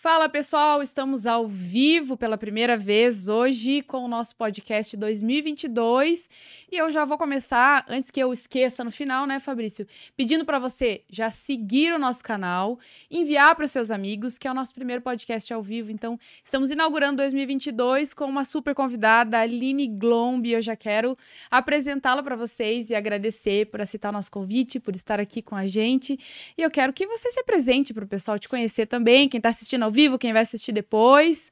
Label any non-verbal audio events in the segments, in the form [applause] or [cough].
Fala pessoal, estamos ao vivo pela primeira vez hoje com o nosso podcast 2022 e eu já vou começar, antes que eu esqueça no final, né, Fabrício, pedindo para você já seguir o nosso canal, enviar para os seus amigos, que é o nosso primeiro podcast ao vivo. Então, estamos inaugurando 2022 com uma super convidada, Aline Glombi. Eu já quero apresentá-la para vocês e agradecer por aceitar o nosso convite, por estar aqui com a gente. E eu quero que você se apresente para o pessoal te conhecer também, quem está assistindo ao vivo, quem vai assistir depois.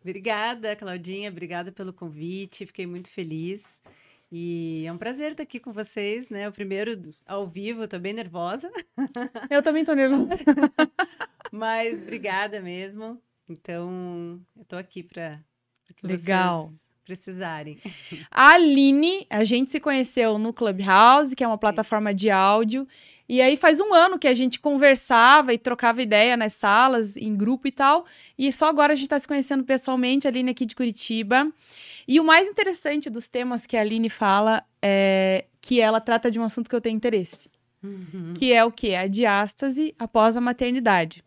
Obrigada, Claudinha. Obrigada pelo convite. Fiquei muito feliz. E é um prazer estar aqui com vocês, né? O primeiro ao vivo, tô bem nervosa. [laughs] Eu também tô nervosa. [laughs] Mas obrigada mesmo. Então, eu tô aqui para que Legal. vocês precisarem. A Aline, a gente se conheceu no Clubhouse, que é uma plataforma de áudio. E aí faz um ano que a gente conversava e trocava ideia nas salas, em grupo e tal. E só agora a gente está se conhecendo pessoalmente, a Aline aqui de Curitiba. E o mais interessante dos temas que a Aline fala é que ela trata de um assunto que eu tenho interesse. Uhum. Que é o quê? A diástase após a maternidade.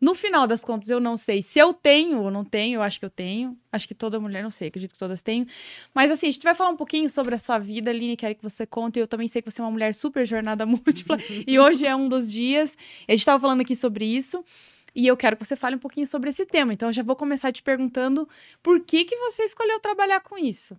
No final das contas, eu não sei se eu tenho ou não tenho, eu acho que eu tenho. Acho que toda mulher, não sei, acredito que todas tenham. Mas assim, a gente vai falar um pouquinho sobre a sua vida, Aline, quero que você conte. Eu também sei que você é uma mulher super jornada [laughs] múltipla e hoje é um dos dias. A gente estava falando aqui sobre isso. E eu quero que você fale um pouquinho sobre esse tema. Então, eu já vou começar te perguntando por que, que você escolheu trabalhar com isso?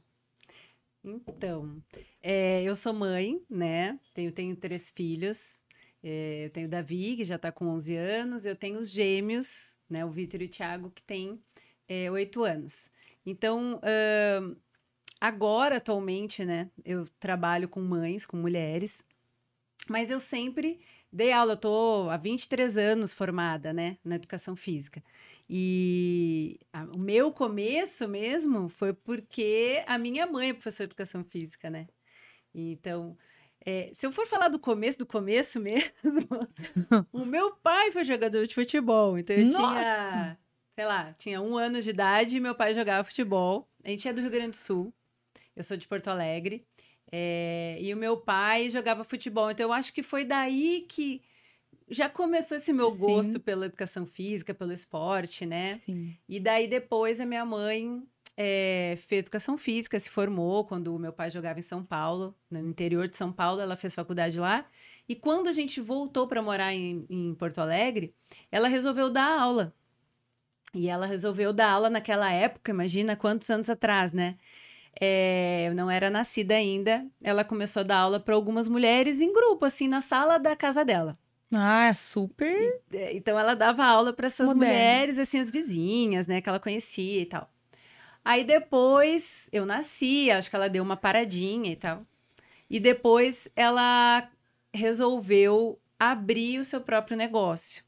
Então, é, eu sou mãe, né? Tenho, tenho três filhos. É, eu tenho o Davi, que já está com 11 anos. Eu tenho os gêmeos, né? O Vitor e o Thiago, que têm é, 8 anos. Então, ahn, agora, atualmente, né? Eu trabalho com mães, com mulheres. Mas eu sempre dei aula. Eu tô há 23 anos formada, né? Na educação física. E a- o meu começo mesmo foi porque a minha mãe é professora de educação física, né? Então, é, se eu for falar do começo, do começo mesmo, [laughs] o meu pai foi jogador de futebol. Então, eu Nossa! tinha, sei lá, tinha um ano de idade e meu pai jogava futebol. A gente é do Rio Grande do Sul. Eu sou de Porto Alegre. é, e o meu pai jogava futebol. Então, eu acho que foi daí que já começou esse meu Sim. gosto pela educação física, pelo esporte, né? Sim. E daí depois a minha mãe eh, fez educação física, se formou quando o meu pai jogava em São Paulo, no interior de São Paulo, ela fez faculdade lá. E quando a gente voltou para morar em, em Porto Alegre, ela resolveu dar aula. E ela resolveu dar aula naquela época, imagina quantos anos atrás, né? Eh, eu não era nascida ainda. Ela começou a dar aula para algumas mulheres em grupo, assim, na sala da casa dela. Ah, é super. É, Então ela dava aula para essas Moderno. mulheres, assim, as vizinhas, né, que ela conhecia e tal. Aí depois eu nasci, acho que ela deu uma paradinha e tal. E depois ela resolveu abrir o seu próprio negócio.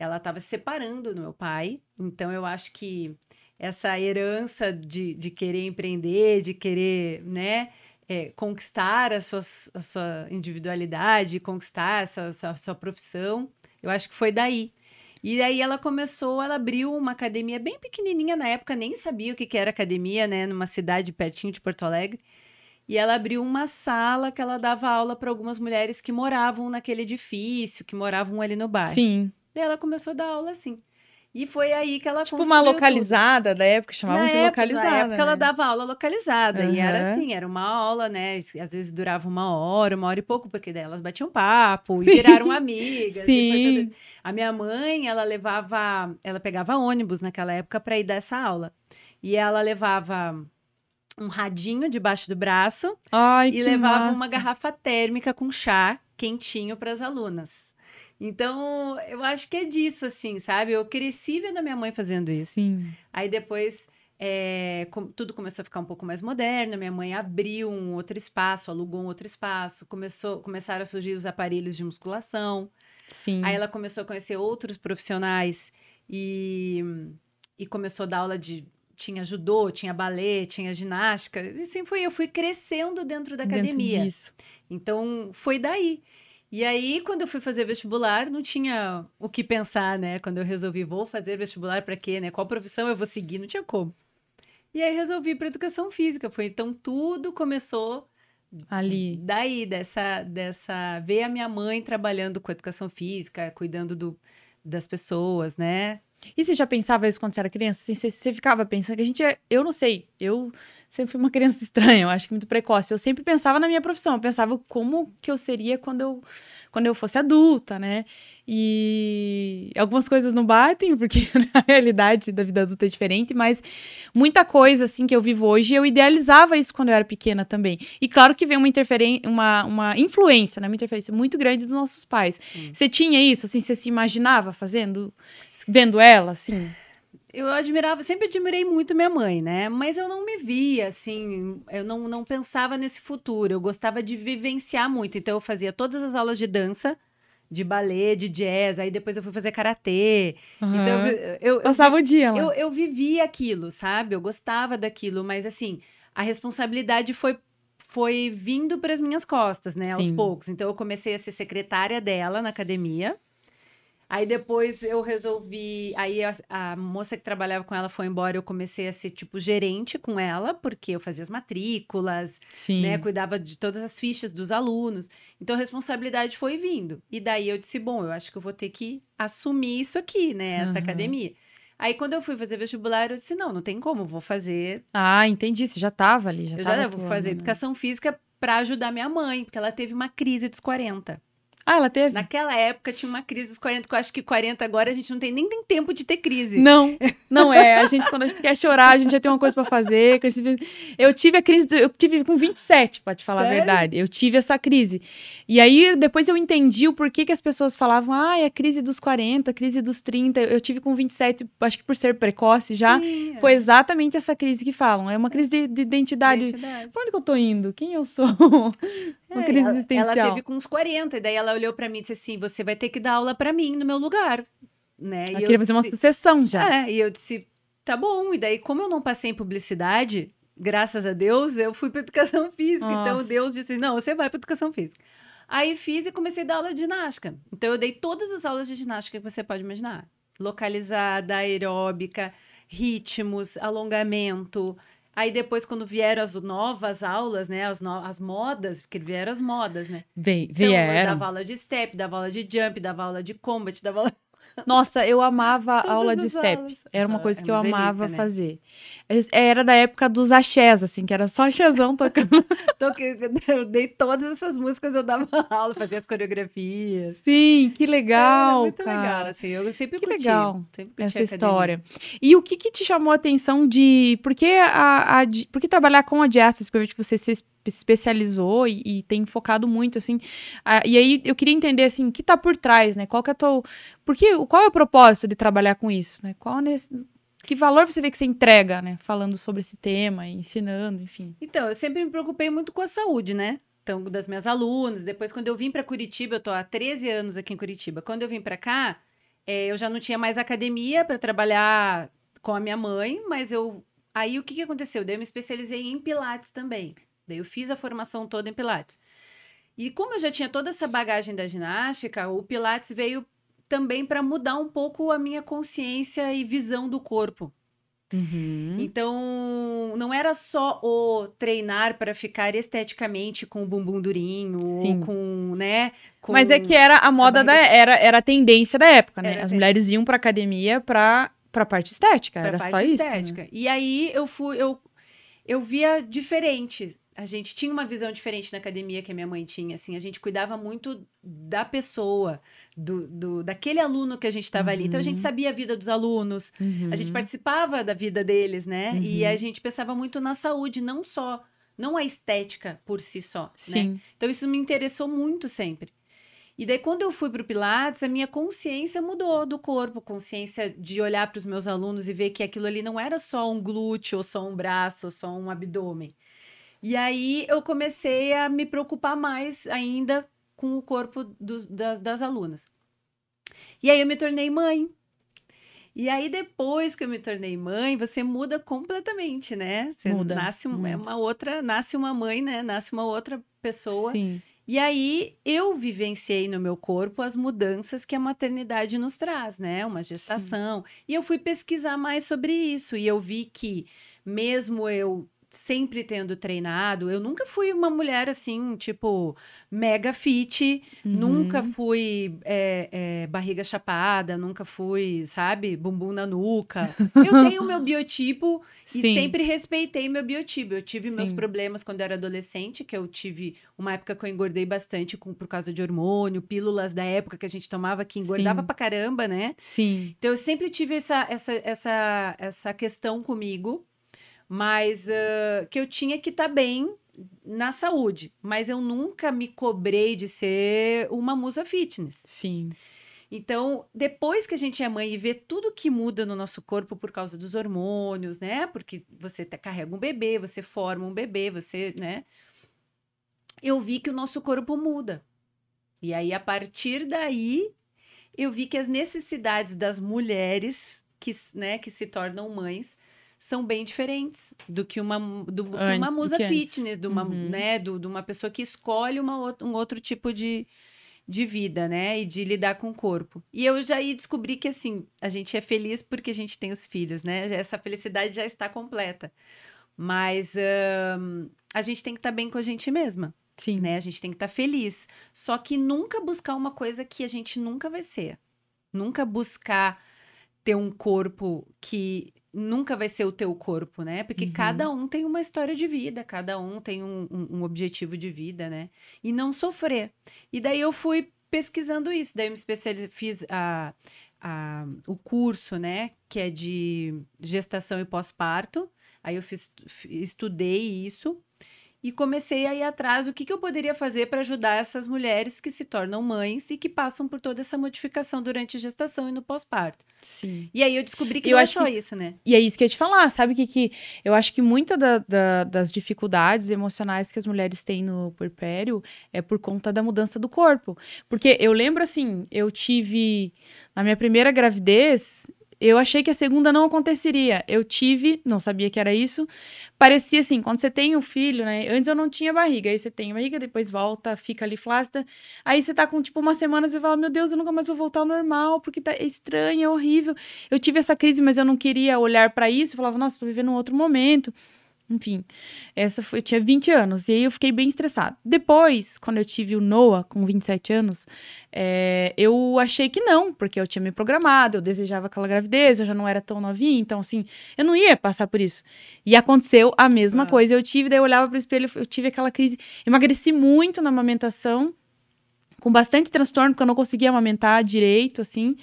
Ela estava se separando do meu pai, então eu acho que essa herança de, de querer empreender, de querer, né, é, conquistar a, a sua individualidade, conquistar essa, essa sua profissão, eu acho que foi daí. E aí ela começou, ela abriu uma academia bem pequenininha na época, nem sabia o que, que era academia, né, numa cidade pertinho de Porto Alegre. E ela abriu uma sala que ela dava aula para algumas mulheres que moravam naquele edifício, que moravam ali no bairro. Sim. Daí ela começou a dar aula assim. E foi aí que ela Tipo uma tudo. localizada da época, chamavam Na de época- localizada. Na época ela né? dava aula localizada. E era assim, era uma aula, né? Às vezes durava uma hora, uma hora e pouco, porque daí elas batiam papo e Sim. viraram amigas. e Sim. tudo. A minha mãe, ela levava, ela pegava ônibus naquela época para ir dar essa aula. E ela levava um radinho debaixo do braço Ai, e levava massa. uma garrafa térmica com chá quentinho para as alunas. Então, eu acho que é disso, assim, sabe? Eu cresci vendo a minha mãe fazendo isso. Sim. Aí depois é, com- tudo começou a ficar um pouco mais moderno. Minha mãe abriu um outro espaço, alugou um outro espaço, começou, começaram a surgir os aparelhos de musculação. Sim. Aí ela começou a conhecer outros profissionais e, e começou a dar aula de. Tinha judô, tinha balé, tinha ginástica. E assim foi. Eu fui crescendo dentro da Dentro academia. disso. Então, foi daí. E aí, quando eu fui fazer vestibular, não tinha o que pensar, né? Quando eu resolvi, vou fazer vestibular para quê, né? Qual profissão eu vou seguir? Não tinha como. E aí, resolvi para educação física. Foi então, tudo começou Ali. daí, dessa, dessa... Ver a minha mãe trabalhando com educação física, cuidando do, das pessoas, né? E você já pensava isso quando você era criança? Assim, você, você ficava pensando que a gente é. Eu não sei. Eu sempre fui uma criança [laughs] estranha, eu acho que muito precoce. Eu sempre pensava na minha profissão. Eu pensava como que eu seria quando eu, quando eu fosse adulta, né? E algumas coisas não batem, [laughs] porque [laughs] a realidade da vida adulta é diferente, mas muita coisa assim que eu vivo hoje, eu idealizava isso quando eu era pequena também. E claro que vem uma interferência, uma, uma influência, né? Uma interferência muito grande dos nossos pais. Você tinha isso, assim, você se imaginava fazendo, vendo ela, assim? Eu admirava, sempre admirei muito minha mãe, né? Mas eu não me via, assim, eu não, não pensava nesse futuro. Eu gostava de vivenciar muito. Então, eu fazia todas as aulas de dança, de balé, de jazz, aí depois eu fui fazer karatê. Uhum. Então eu, eu passava eu, o dia lá. Eu, eu vivia aquilo, sabe? Eu gostava daquilo, mas assim, a responsabilidade foi foi vindo para as minhas costas, né, Sim. aos poucos. Então eu comecei a ser secretária dela na academia. Aí depois eu resolvi. Aí a, a, moça que trabalhava com ela foi embora. Eu comecei a ser tipo gerente com ela, porque eu fazia as matrículas, Sim. né? Cuidava de todas as fichas dos alunos. Então a responsabilidade foi vindo. E daí eu disse: bom, eu acho que eu vou ter que assumir isso aqui, né? Essa uhum. academia. Aí, quando eu fui fazer vestibular, eu disse: não, não tem como, vou fazer. Ah, entendi. Você já estava ali, já Eu já vou fazer né? educação física para ajudar minha mãe, porque ela teve uma crise dos 40. Ah, ela teve? Naquela época tinha uma crise dos 40, que eu acho que 40 agora a gente não tem nem tem tempo de ter crise. Não, [laughs] não é. A gente, quando a gente quer chorar, a gente já tem uma coisa para fazer. Eu tive a crise, eu tive com 27, pode te falar Sério? a verdade. Eu tive essa crise. E aí, depois eu entendi o porquê que as pessoas falavam, ah, é a crise dos 40, crise dos 30. Eu tive com 27, acho que por ser precoce já. Sim, é. Foi exatamente essa crise que falam. É uma crise de, de identidade. identidade. Pra onde que eu tô indo? Quem eu sou? Uma é, crise ela, existencial. Ela teve com uns 40, e daí ela olhou para mim e disse assim: você vai ter que dar aula para mim no meu lugar. Né? Ela e queria fazer uma sucessão já. É, e eu disse: tá bom. E daí, como eu não passei em publicidade, graças a Deus, eu fui para educação [laughs] física. Então, Nossa. Então Deus disse: não, você vai para educação física. Aí fiz e comecei a dar aula de ginástica. Então eu dei todas as aulas de ginástica que você pode imaginar: localizada, aeróbica, ritmos, alongamento, Aí depois, quando vieram as novas aulas, né? As, no... as modas, porque vieram as modas, né? Vieram. Então, dava aula de step, dava aula de jump, dava aula de combat, dava aula... Nossa, eu amava [laughs] a aula de step. Aulas. Era uma coisa é que eu delícia, amava né? fazer. Era da época dos axés, assim, que era só axézão tocando. [laughs] eu dei todas essas músicas, eu dava [laughs] aula, fazia as coreografias. Sim, que legal, é, muito cara. legal, assim, eu sempre que curti. legal sempre essa história. E o que que te chamou a atenção de... Por que, a, a, por que trabalhar com a Justice? Porque você se especializou e, e, tem focado muito, assim. A, e aí eu queria entender, assim, o que tá por trás, né? Qual que é teu... Porque, qual é o propósito de trabalhar com isso, né? Qual nesse, que valor você vê que você entrega, né? Falando sobre esse tema, ensinando, enfim. Então, eu sempre me preocupei muito com a saúde, né? Então, das minhas alunas. Depois, quando eu vim para Curitiba, eu tô há 13 anos aqui em Curitiba. Quando eu vim para cá, é, eu já não tinha mais academia para trabalhar com a minha mãe, mas eu... Aí, o que, que aconteceu? Daí eu me especializei em Pilates também. Daí eu fiz a formação toda em Pilates. E como eu já tinha toda essa bagagem da ginástica, o Pilates veio também para mudar um pouco a minha consciência e visão do corpo. Uhum. Então, não era só o treinar para ficar esteticamente com o bumbum durinho, Sim. ou com, né? Com Mas é que era a moda a da era, era a tendência da época, né? Era As mulheres iam para academia para para parte estética, pra era parte só estética. isso. Né? E aí eu fui eu eu via diferente, a gente tinha uma visão diferente na academia que a minha mãe tinha, assim, a gente cuidava muito da pessoa, do, do daquele aluno que a gente estava uhum. ali. Então a gente uhum. sabia a vida dos alunos, uhum. a gente uhum. participava da vida deles, né? Uhum. E a gente pensava muito na saúde, não só, não a estética por si só, né? Sim. Né? Então isso me interessou muito sempre. E daí, quando eu fui para o Pilates, a minha consciência mudou do corpo, consciência de olhar para os meus alunos e ver que aquilo ali não era só um glúteo, ou só um braço, ou só um abdômen e aí eu comecei a me preocupar mais ainda com o corpo dos, das, das alunas. E aí eu me tornei mãe. E aí, depois que eu me tornei mãe, você muda completamente, né? Você muda, nasce um, é uma outra, nasce uma mãe, né? Nasce uma outra pessoa. Sim. E aí eu vivenciei no meu corpo as mudanças que a maternidade nos traz, né? Uma gestação. Sim. E eu fui pesquisar mais sobre isso e eu vi que mesmo eu sempre tendo treinado, eu nunca fui uma mulher assim, tipo, mega fit, Uhum. nunca fui é, é, barriga chapada, nunca fui, sabe, bumbum na nuca. Eu tenho o meu [laughs] biotipo e Sim. sempre respeitei meu biotipo. Eu tive meus Sim. problemas quando eu era adolescente, que eu tive uma época que eu engordei bastante com, por causa de hormônio, pílulas da época que a gente tomava que engordava Sim. pra caramba, né? Sim. Então eu sempre tive essa, essa, essa, essa questão comigo, mas ah, que eu tinha que estar bem na saúde. Mas eu nunca me cobrei de ser uma musa fitness. Sim. Então, depois que a gente é mãe e vê tudo que muda no nosso corpo por causa dos hormônios, né? Porque você carrega um bebê, você forma um bebê, você, né? Eu vi que o nosso corpo muda. E aí, a partir daí, eu vi que as necessidades das mulheres que, né, que se tornam mães são bem diferentes do que uma, do, que uma Antes, musa que antes. fitness, de uma, Uhum. né, do- de uma pessoa que escolhe uma, um outro tipo de, de vida, né? E de lidar com o corpo. E eu já descobri que, assim, a gente é feliz porque a gente tem os filhos, né? Essa felicidade já está completa. Mas a gente tem que estar bem com a gente mesma, Sim. né? A gente tem que estar feliz. Só que nunca buscar uma coisa que a gente nunca vai ser. Nunca buscar ter um corpo que nunca vai ser o teu corpo, né? Porque Uhum. cada um tem uma história de vida, cada um tem um, um- um objetivo de vida, né? E não sofrer. E daí eu fui pesquisando isso, daí eu me especializei, fiz a, a- o curso, né? Que é de gestação e pós-parto. Aí eu fiz, estudei isso e comecei a ir atrás o que, que eu poderia fazer para ajudar essas mulheres que se tornam mães e que passam por toda essa modificação durante a gestação e no pós-parto. Sim. E aí eu descobri que Eu não é acho só que isso, né? E é isso que eu ia te falar, sabe que, que eu acho que muita da- da- das dificuldades emocionais que as mulheres têm no puerpério é por conta da mudança do corpo. Porque eu lembro assim, eu tive na minha primeira gravidez, eu achei que a segunda não aconteceria. Eu tive, não sabia que era isso. Parecia assim, quando você tem um filho, né? Antes eu não tinha barriga, aí você tem barriga, depois volta, fica ali flácida. Aí você tá com tipo uma semana, você fala: "Meu Deus, eu nunca mais vou voltar ao normal, porque tá estranho, é horrível". Eu tive essa crise, mas eu não queria olhar para isso. Eu falava, nossa, tô vivendo um outro momento. Enfim, essa foi, eu tinha 20 anos e aí eu fiquei bem estressada. Depois, quando eu tive o Noah com 27 anos, é, eu achei que não, porque eu tinha me programado, eu desejava aquela gravidez, eu já não era tão novinha, então assim, eu não ia passar por isso. E aconteceu a mesma Ah. coisa. Eu tive, daí eu olhava pro espelho, eu tive aquela crise, emagreci muito na amamentação, com bastante transtorno, porque eu não conseguia amamentar direito, assim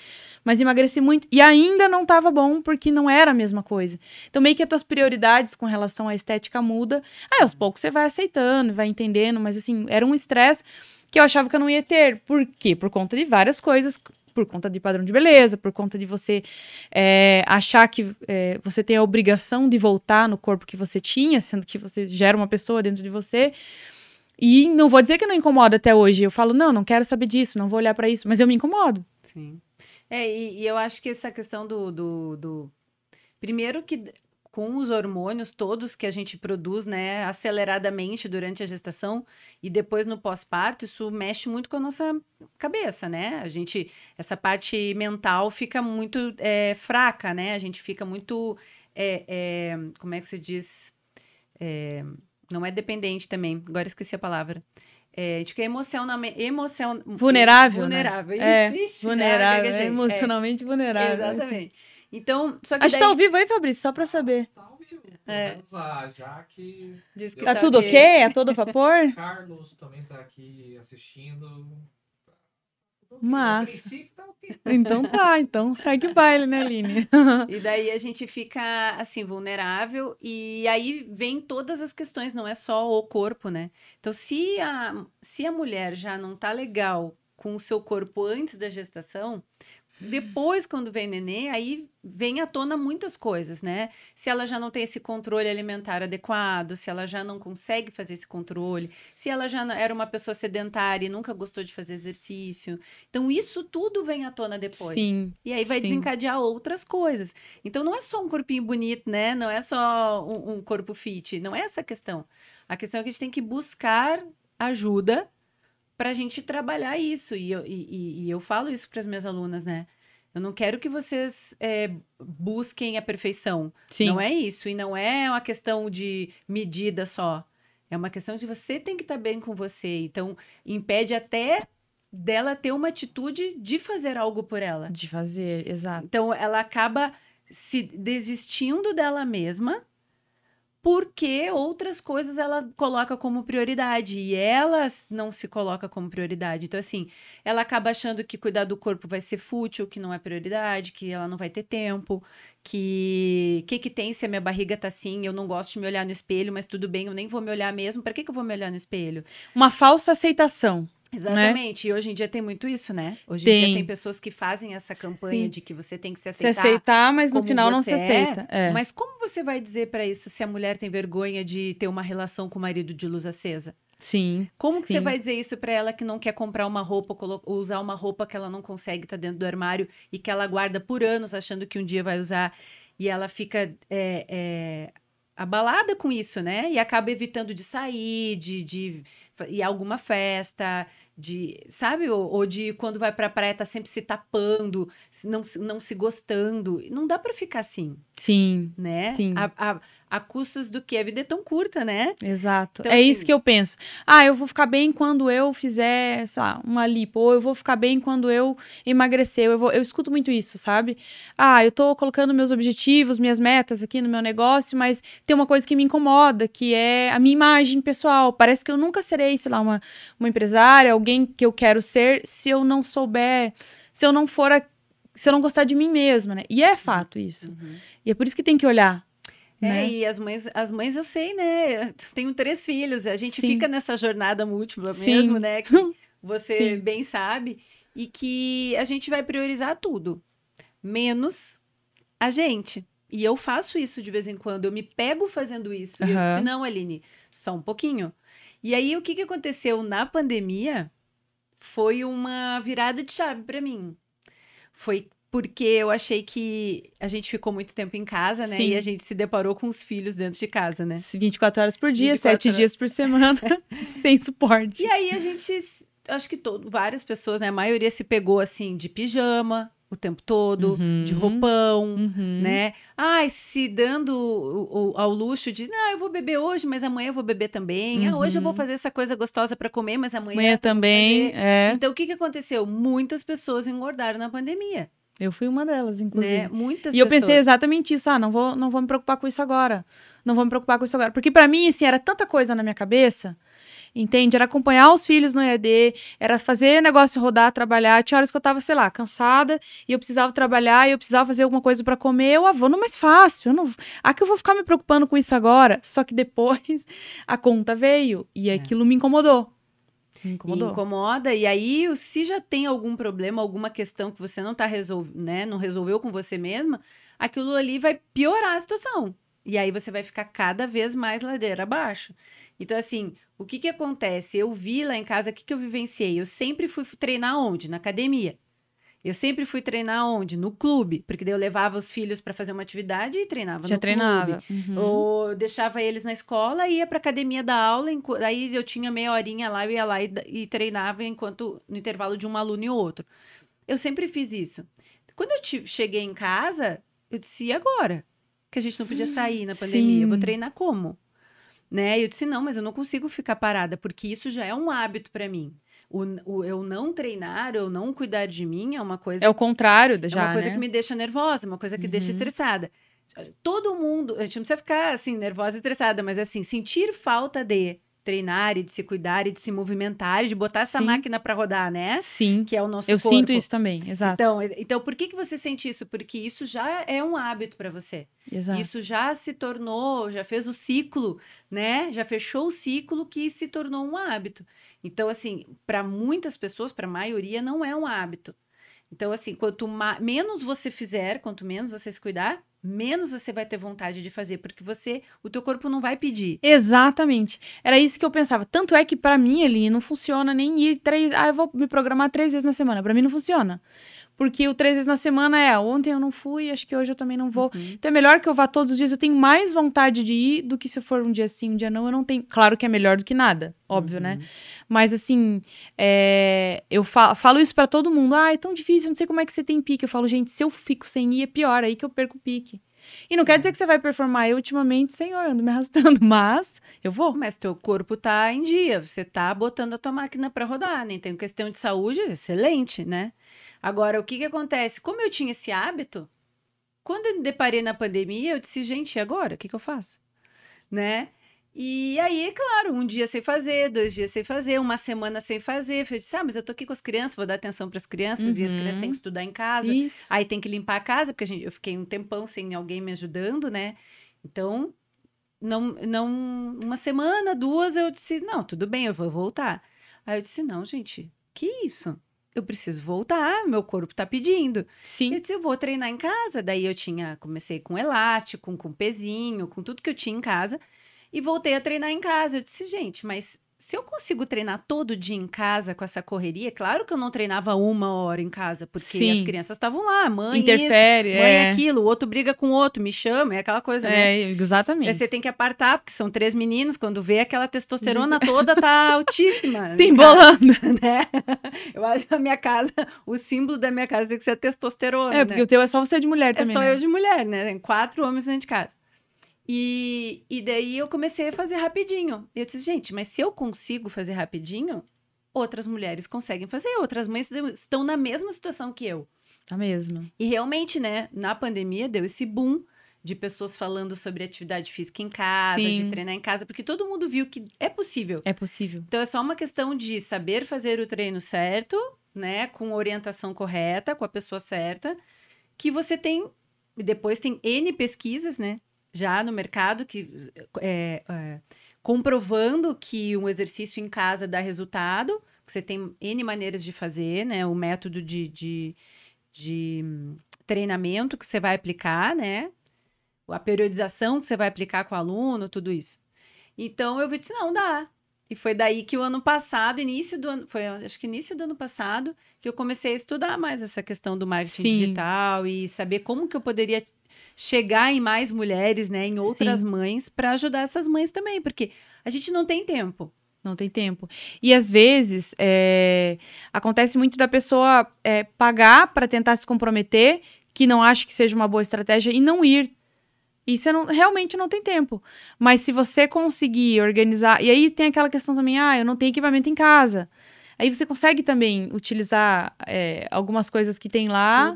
mas emagreci muito e ainda não tava bom porque não era a mesma coisa. Então meio que as tuas prioridades com relação à estética muda. Aí aos poucos você vai aceitando, vai entendendo, mas assim, era um estresse que eu achava que eu não ia ter. Por quê? Por conta de várias coisas, por conta de padrão de beleza, por conta de você é, achar que é, você tem a obrigação de voltar no corpo que você tinha, sendo que você gera uma pessoa dentro de você. E não vou dizer que não incomoda até hoje. Eu falo, não, não quero saber disso, não vou olhar para isso, mas eu me incomodo. Sim. É, e, e eu acho que essa questão do, do, do- Primeiro que com os hormônios todos que a gente produz, né, aceleradamente durante a gestação e depois no pós-parto, isso mexe muito com a nossa cabeça, né? A gente, essa parte mental fica muito é, fraca, né? A gente fica muito, é, é, como é que se diz? É, não é dependente também, agora esqueci a palavra. É, a gente fica emocionalmente, emocion... Vulnerável, né? vulnerável. É, Isso, ixi, já Vulnerável, gaguejei. é É. emocionalmente vulnerável. assim. Exatamente. Então, só que Acho que daí... tá ao vivo aí, Fabrício, só pra saber. Tá ao vivo. Pelo É. menos a Jaque. Diz que Tá tudo ok? A todo vapor? [laughs] Carlos também tá aqui assistindo. Massa. A princípio tá. Então tá, então segue o baile, né, Aline? E daí a gente fica, assim, vulnerável. E aí vem todas as questões, não é só o corpo, né? Então, se a, se a mulher já não tá legal com o seu corpo antes da gestação... Depois, quando vem nenê, aí vem à tona muitas coisas, né? Se ela já não tem esse controle alimentar adequado, se ela já não consegue fazer esse controle, se ela já era uma pessoa sedentária e nunca gostou de fazer exercício. Então, isso tudo vem à tona depois. Sim. E aí vai sim. desencadear outras coisas. Então não é só um corpinho bonito, né? Não é só um, um corpo fit. Não é essa a questão. A questão é que a gente tem que buscar ajuda para a gente trabalhar isso. E eu, e, e- eu falo isso para as minhas alunas, né? Eu não quero que vocês é, busquem a perfeição. Sim. Não é isso. E não é uma questão de medida só. É uma questão de você tem que estar bem com você. Então, impede até dela ter uma atitude de fazer algo por ela. De fazer, exato. Então, ela acaba se desistindo dela mesma porque outras coisas ela coloca como prioridade e ela não se coloca como prioridade. Então, assim, ela acaba achando que cuidar do corpo vai ser fútil, que não é prioridade, que ela não vai ter tempo, que que que tem se a minha barriga tá assim, eu não gosto de me olhar no espelho, mas tudo bem, eu nem vou me olhar mesmo. Para que que eu vou me olhar no espelho? Uma falsa aceitação. Exatamente. E hoje em dia tem muito isso, né? Hoje Tem. em dia tem pessoas que fazem essa campanha Sim. de que você tem que se Se aceitar. aceitar, mas no final não se é, aceita. É. Mas como você vai dizer pra isso se a mulher tem vergonha de ter uma relação com o marido de luz acesa? Sim. Como que sim. você vai dizer isso pra ela que não quer comprar uma roupa, usar uma roupa que ela não consegue estar dentro do armário e que ela guarda por anos achando que um dia vai usar e ela fica é, é, abalada com isso, né? E acaba evitando de sair, de, de ir a alguma festa, de, sabe? Ou, ou de quando vai pra praia tá sempre se tapando, não, se- não se gostando. Não dá pra ficar assim, Sim. né? Sim. A, a, a custos do que a vida é tão curta, né? Exato. Então, é isso assim- que eu penso. Ah, eu vou ficar bem quando eu fizer, sei lá, uma lipo. Ou eu vou ficar bem quando eu emagrecer. Eu, vou, eu escuto muito isso, sabe? Ah, eu tô colocando meus objetivos, minhas metas aqui no meu negócio, mas tem uma coisa que me incomoda, que é a minha imagem pessoal. Parece que eu nunca serei, sei lá, uma, uma empresária, alguém que eu quero ser, se eu não souber, se eu não for a- se eu não gostar de mim mesma, né? E é fato isso. E é por isso que tem que olhar. É, né? e as mães, as mães eu sei, né? Eu Tenho três filhos, a gente Sim. fica nessa jornada múltipla Sim. mesmo, né? [laughs] Que você Sim. bem sabe. E que a gente vai priorizar tudo, menos a gente. E eu faço isso de vez em quando, eu me pego fazendo isso. E eu disse, não, Aline, só um pouquinho. E aí, o que, que aconteceu na pandemia foi uma virada de chave para mim. Foi porque eu achei que a gente ficou muito tempo em casa, né? Sim. E a gente se deparou com os filhos dentro de casa, né? 24 horas por dia, 24 7 horas. dias por semana, [laughs] [laughs] sem suporte. E aí a gente, acho que todo, várias pessoas, né? A maioria se pegou assim de pijama o tempo todo, Uhum. de roupão, Uhum. né? Ai, se dando ao luxo de, não, eu vou beber hoje, mas amanhã eu vou beber também. Ah, hoje eu vou Uhum. fazer essa coisa gostosa para comer, mas amanhã. Amanhã também, é. Então o que que aconteceu? Muitas pessoas engordaram na pandemia, Eu fui uma delas, inclusive. né? Muitas E eu pessoas. pensei exatamente isso. Ah, não vou, não vou me preocupar com isso agora. Não vou me preocupar com isso agora. Porque pra mim, assim, era tanta coisa na minha cabeça. Entende? Era acompanhar os filhos no EAD, era fazer negócio rodar, trabalhar. Tinha horas que eu tava, sei lá, cansada e eu precisava trabalhar e eu precisava fazer alguma coisa pra comer. Eu, ah, vou no mais fácil. Eu não... Ah, que eu vou ficar me preocupando com isso agora. Só que depois [laughs] a conta veio e aquilo me incomodou. E incomodou. incomoda, e aí, se já tem algum problema, alguma questão que você não tá resolvendo, né? Não resolveu com você mesma, aquilo ali vai piorar a situação. E aí você vai ficar cada vez mais ladeira abaixo. Então, assim, o que que acontece? Eu vi lá em casa, o que que eu vivenciei? Eu sempre fui treinar onde? Na academia. Eu sempre fui treinar onde? No clube. Porque daí eu levava os filhos para fazer uma atividade e treinava Já no clube. treinava. Uhum. Ou deixava eles na escola, ia pra academia da aula, aí eu tinha meia horinha lá, eu ia lá e, e treinava enquanto no intervalo de um aluno e outro. Eu sempre fiz isso. Quando eu cheguei em casa, eu disse, e agora? Que a gente não podia sair na [gasps] pandemia, eu vou treinar como? Né? E eu disse, não, mas eu não consigo ficar parada, porque isso já é um hábito pra mim. O, o eu não treinar, eu não cuidar de mim é uma coisa É o contrário é já, uma coisa né? que me deixa nervosa, uma coisa que deixa Uhum. estressada. Todo mundo, a gente não precisa ficar assim, nervosa e estressada, mas assim, sentir falta de treinar e de se cuidar e de se movimentar e de botar essa Sim. máquina para rodar, né? Sim. Que é o nosso Eu corpo. sinto isso também, exato. Então, então, por que, que você sente isso? Porque isso já é um hábito para você. exato. Isso já se tornou, já fez o ciclo, né? Já fechou o ciclo que se tornou um hábito. Então, assim, para muitas pessoas, para a maioria, não é um hábito. Então, assim, quanto menos você fizer, quanto menos você se cuidar, menos você vai ter vontade de fazer, porque você, o teu corpo não vai pedir. Exatamente. Era isso que eu pensava. Tanto é que pra mim ali não funciona nem ir três. Ah, eu vou me programar três vezes na semana. Pra mim não funciona. Porque o três vezes na semana é, ontem eu não fui, acho que hoje eu também não vou. Uhum. Então é melhor que eu vá todos os dias, eu tenho mais vontade de ir do que se eu for um dia sim, um dia não, eu não tenho. Claro que é melhor do que nada, óbvio, né? Uhum. Mas assim, é, eu fa- falo isso pra todo mundo. Ah, é tão difícil, não sei como é que você tem pique. Eu falo, gente, se eu fico sem ir, é pior, aí que eu perco o pique. E não quer dizer que você vai performar. Eu, ultimamente, senhor, ando me arrastando, [laughs] mas eu vou. Mas teu corpo tá em dia, você tá botando a tua máquina para rodar, né? Então, questão de saúde, excelente, né? Agora, o que que acontece? Como eu tinha esse hábito, quando eu me deparei na pandemia, eu disse, gente, e agora? O que que eu faço? Né? E aí, claro, um dia sem fazer, dois dias sem fazer, uma semana sem fazer. Eu disse, ah, mas eu tô aqui com as crianças, vou dar atenção para as crianças, e as Uhum. crianças têm que estudar em casa. Isso. Aí tem que limpar a casa, porque a gente, eu fiquei um tempão sem alguém me ajudando, né? Então, não, não, uma semana, duas, eu disse, não, tudo bem, eu vou voltar. Aí eu disse, não, gente, que isso? Eu preciso voltar, meu corpo tá pedindo. Sim. Eu disse, eu vou treinar em casa. Daí eu tinha, comecei com elástico, com pezinho, com tudo que eu tinha em casa. E voltei a treinar em casa. Eu disse, gente, mas se eu consigo treinar todo dia em casa com essa correria, claro que eu não treinava uma hora em casa, porque Sim. as crianças estavam lá, mãe Interfere, isso, mãe é. aquilo, o outro briga com o outro, me chama, é aquela coisa, né? É, exatamente. Você tem que apartar, porque são três meninos, quando vê aquela testosterona toda tá [laughs] altíssima. Se em embolando. casa, [laughs] né? Eu acho que a minha casa, o símbolo da minha casa tem que ser a testosterona, É, né? porque o teu é só você de mulher É também. só né? eu de mulher, né? Tem quatro homens dentro de casa. E, e daí eu comecei a fazer rapidinho. Eu disse, gente, mas se eu consigo fazer rapidinho, outras mulheres conseguem fazer, outras mães estão na mesma situação que eu. Tá mesmo. E realmente, né, na pandemia deu esse boom de pessoas falando sobre atividade física em casa, de Sim. treinar em casa, porque todo mundo viu que é possível. É possível. Então é só uma questão de saber fazer o treino certo, né, com orientação correta, com a pessoa certa, que você tem. e Depois tem N pesquisas, né, já no mercado, que é, é, comprovando que um exercício em casa dá resultado. Você tem N maneiras de fazer, né, o método de, de, de hum, treinamento que você vai aplicar, né, a periodização que você vai aplicar com o aluno, tudo isso. Então eu vi disse, não, dá. E foi daí que o ano passado, início do ano, foi acho que início do ano passado, que eu comecei a estudar mais essa questão do marketing Sim. digital e saber como que eu poderia chegar em mais mulheres, né, em outras mães, para ajudar essas mães também, porque a gente não tem tempo. Não tem tempo. E às vezes é, acontece muito da pessoa é, pagar para tentar se comprometer, que não acha que seja uma boa estratégia, e não ir. E você não, realmente não tem tempo. Mas se você conseguir organizar. E aí tem aquela questão também, ah, eu não tenho equipamento em casa. Aí você consegue também utilizar é, algumas coisas que tem lá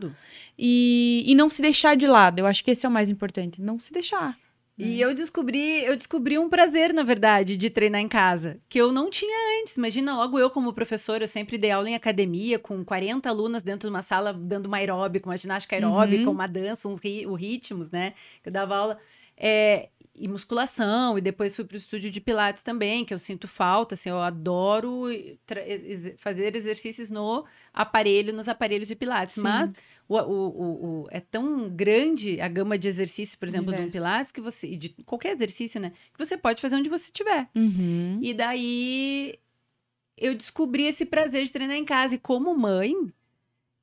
e, e não se deixar de lado. Eu acho que esse é o mais importante. Não se deixar. E eu descobri, eu descobri um prazer, na verdade, de treinar em casa, que eu não tinha antes. Imagina, logo eu como professora, eu sempre dei aula em academia com 40 alunas dentro de uma sala dando uma aeróbica, uma ginástica aeróbica, Uhum. uma dança, uns ri, os ritmos, né? Que eu dava aula. É, e musculação, e depois fui para o estúdio de Pilates também, que eu sinto falta, assim, eu adoro fazer exercícios no aparelho, nos aparelhos de Pilates, Sim. mas o, o- o- o- é tão grande a gama de exercícios, por exemplo, do Universo. Pilates, que você, e de qualquer exercício, né, que você pode fazer onde você estiver. Uhum. E daí eu descobri esse prazer de treinar em casa. E como mãe,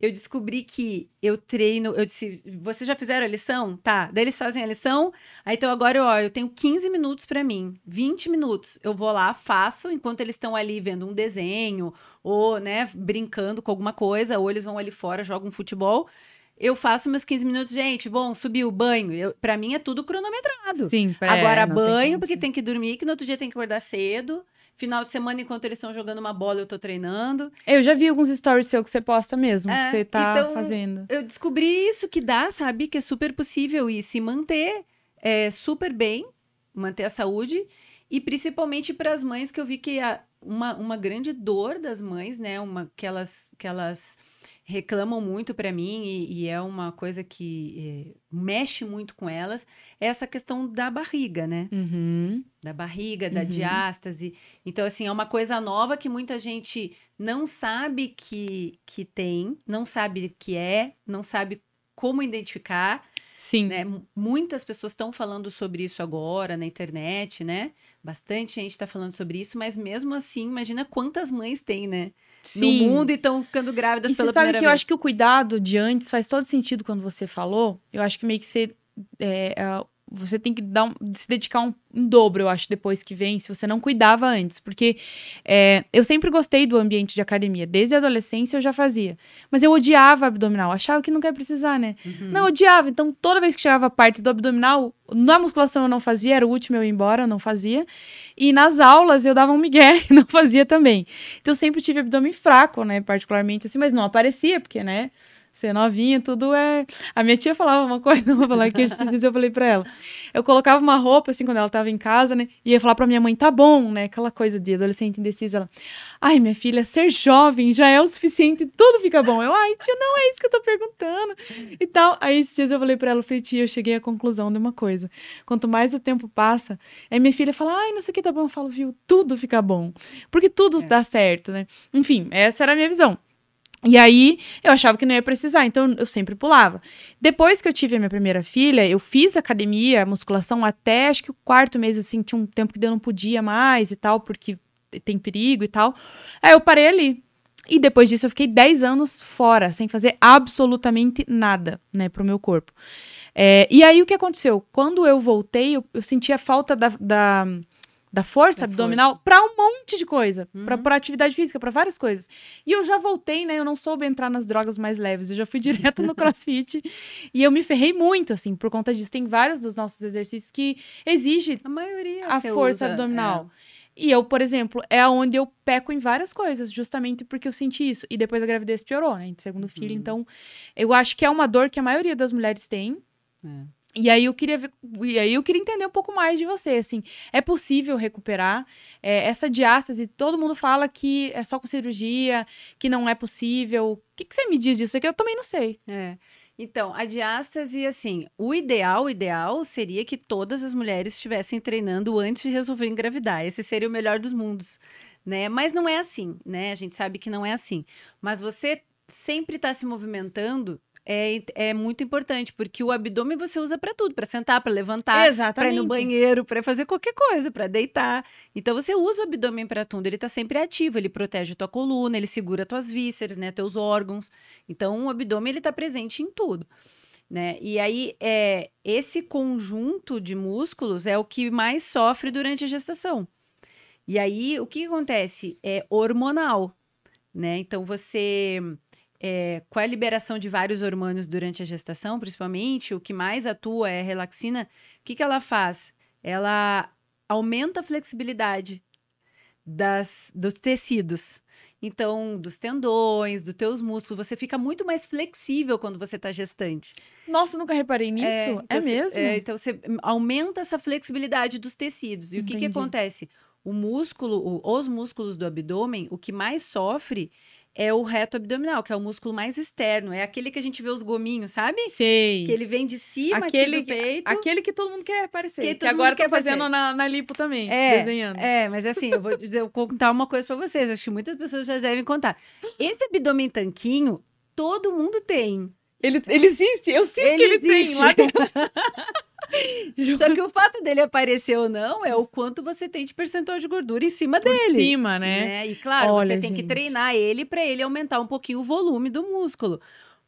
eu descobri que eu treino. Eu disse, vocês já fizeram a lição? Tá. Daí eles fazem a lição. Aí então agora eu, ó, eu tenho 15 minutos pra mim, 20 minutos. Eu vou lá, faço, enquanto eles estão ali vendo um desenho, ou, né, brincando com alguma coisa, ou eles vão ali fora, jogam futebol. Eu faço meus 15 minutos, gente. Bom, subiu o banho. Eu, pra mim é tudo cronometrado. Sim, é, Agora tem banho, como porque tem que dormir, que no outro dia tem que acordar cedo. Final de semana, enquanto eles estão jogando uma bola, eu tô treinando. Eu já vi alguns stories seu que você posta mesmo, É, que você tá então- fazendo. Eu descobri isso que dá, sabe? Que é super possível e se manter é, super bem, manter a saúde. E principalmente para as mães, que eu vi que a- uma, uma grande dor das mães, né? Uma, que, elas, que elas reclamam muito para mim e, e é uma coisa que é, mexe muito com elas, é essa questão da barriga, né? Uhum. da barriga, da Uhum. diástase. Então, assim, é uma coisa nova que muita gente não sabe que, que tem, não sabe que é, não sabe como identificar, Sim. né? Muitas pessoas estão falando sobre isso agora na internet, né? Bastante gente está falando sobre isso, mas mesmo assim, imagina quantas mães tem, né? Sim. no mundo e estão ficando grávidas E pela você sabe primeira que eu vez. acho que o cuidado de antes faz todo sentido quando você falou. Eu acho que meio que você. é, é, você tem que dar um- se dedicar um, um dobro, eu acho, depois que vem, se você não cuidava antes. Porque é, eu sempre gostei do ambiente de academia. Desde a adolescência eu já fazia. Mas eu odiava abdominal. Achava que não quer precisar, né? Uhum. Não, eu odiava. Então, toda vez que chegava a parte do abdominal, na musculação eu não fazia, era o último eu ir embora, eu não fazia. E nas aulas eu dava um migué [laughs] e não fazia também. Então, eu sempre tive abdômen fraco, né? Particularmente assim, mas não aparecia, porque, né? Ser novinha, tudo é. A minha tia falava uma coisa, [laughs] vou falar dias eu falei pra ela. Eu colocava uma roupa, assim, quando ela tava em casa, né? E ia falar pra minha mãe, tá bom, né? Aquela coisa de adolescente indecisa. Ela, ai, minha filha, ser jovem já é o suficiente, tudo fica bom. Eu, ai, tia, não é isso que eu tô perguntando. E tal. Aí esses dias eu falei pra ela, eu falei, tia, eu cheguei à conclusão de uma coisa. Quanto mais o tempo passa, aí minha filha fala, ai, não sei o que tá bom. Eu falo, viu, tudo fica bom. Porque tudo É. dá certo, né? Enfim, essa era a minha visão. E aí, eu achava que não ia precisar, então eu sempre pulava. Depois que eu tive a minha primeira filha, eu fiz academia, musculação até acho que o quarto mês, assim, tinha um tempo que eu não podia mais e tal, porque tem perigo e tal. Aí eu parei ali. E depois disso eu fiquei 10 anos fora, sem fazer absolutamente nada, né, pro meu corpo. É, e aí o que aconteceu? Quando eu voltei, eu, eu senti a falta da, da, da força Da abdominal pra um monte de coisa. Pra, Uhum. pra atividade física, pra várias coisas. E eu já voltei, né? Eu não soube entrar nas drogas mais leves. Eu já fui [laughs] direto no crossfit. e eu me ferrei muito, assim, por conta disso. Tem vários dos nossos exercícios que exigem A maioria. a força usa, abdominal. E eu, por exemplo, é onde eu peco em várias coisas, justamente porque eu senti isso. E depois a gravidez piorou, né? Segundo filho. Uhum. Então, eu acho que é uma dor que a maioria das mulheres tem. É. E aí eu queria ver, e aí eu queria entender um pouco mais de você, assim, é possível recuperar É, essa diástase? Todo mundo fala que é só com cirurgia, que não é possível. O que, que você me diz disso? É que eu também não sei. É. Então, a diástase, assim, o ideal, o ideal seria que todas as mulheres estivessem treinando antes de resolver engravidar. Esse seria o melhor dos mundos, né? Mas não é assim, né? A gente sabe que não é assim. Mas você sempre está se movimentando é, é muito importante, porque o abdômen você usa para tudo, para sentar, para levantar, para ir no banheiro, para fazer qualquer coisa, para deitar. Então você usa o abdômen para tudo, ele tá sempre ativo, ele protege tua coluna, ele segura tuas vísceras, né, teus órgãos. Então o abdômen ele tá presente em tudo, né? E aí é esse conjunto de músculos é o que mais sofre durante a gestação. E aí o que acontece é hormonal, né? Então você é, com a liberação de vários hormônios durante a gestação, principalmente, o que mais atua é a relaxina. O que, que ela faz? Ela aumenta a flexibilidade das, dos tecidos. Então, dos tendões, dos teus músculos, você fica muito mais flexível quando você está gestante. Nossa, nunca reparei nisso. É, então você- mesmo? é, então você aumenta essa flexibilidade dos tecidos. E o que, que Entendi. acontece? O músculo, o- os músculos do abdômen, o que mais sofre é o reto abdominal, que é o músculo mais externo. É aquele que a gente vê os gominhos, sabe? Sei. Que ele vem de cima Aquele aqui do peito. Aquele que todo mundo quer aparecer. Que Que, agora tá fazendo na, na lipo também, É, desenhando. É, mas assim, eu vou dizer, eu vou contar uma coisa pra vocês. Acho que muitas pessoas já devem contar. Esse abdômen tanquinho, todo mundo tem. Ele, ele existe, eu sinto Ele que ele tem existe. lá dentro. [laughs] [laughs] Só que o fato dele aparecer ou não é o quanto você tem de percentual de gordura em cima Por dele. cima, né? né? E claro, Olha, você tem que gente. treinar ele para ele aumentar um pouquinho o volume do músculo.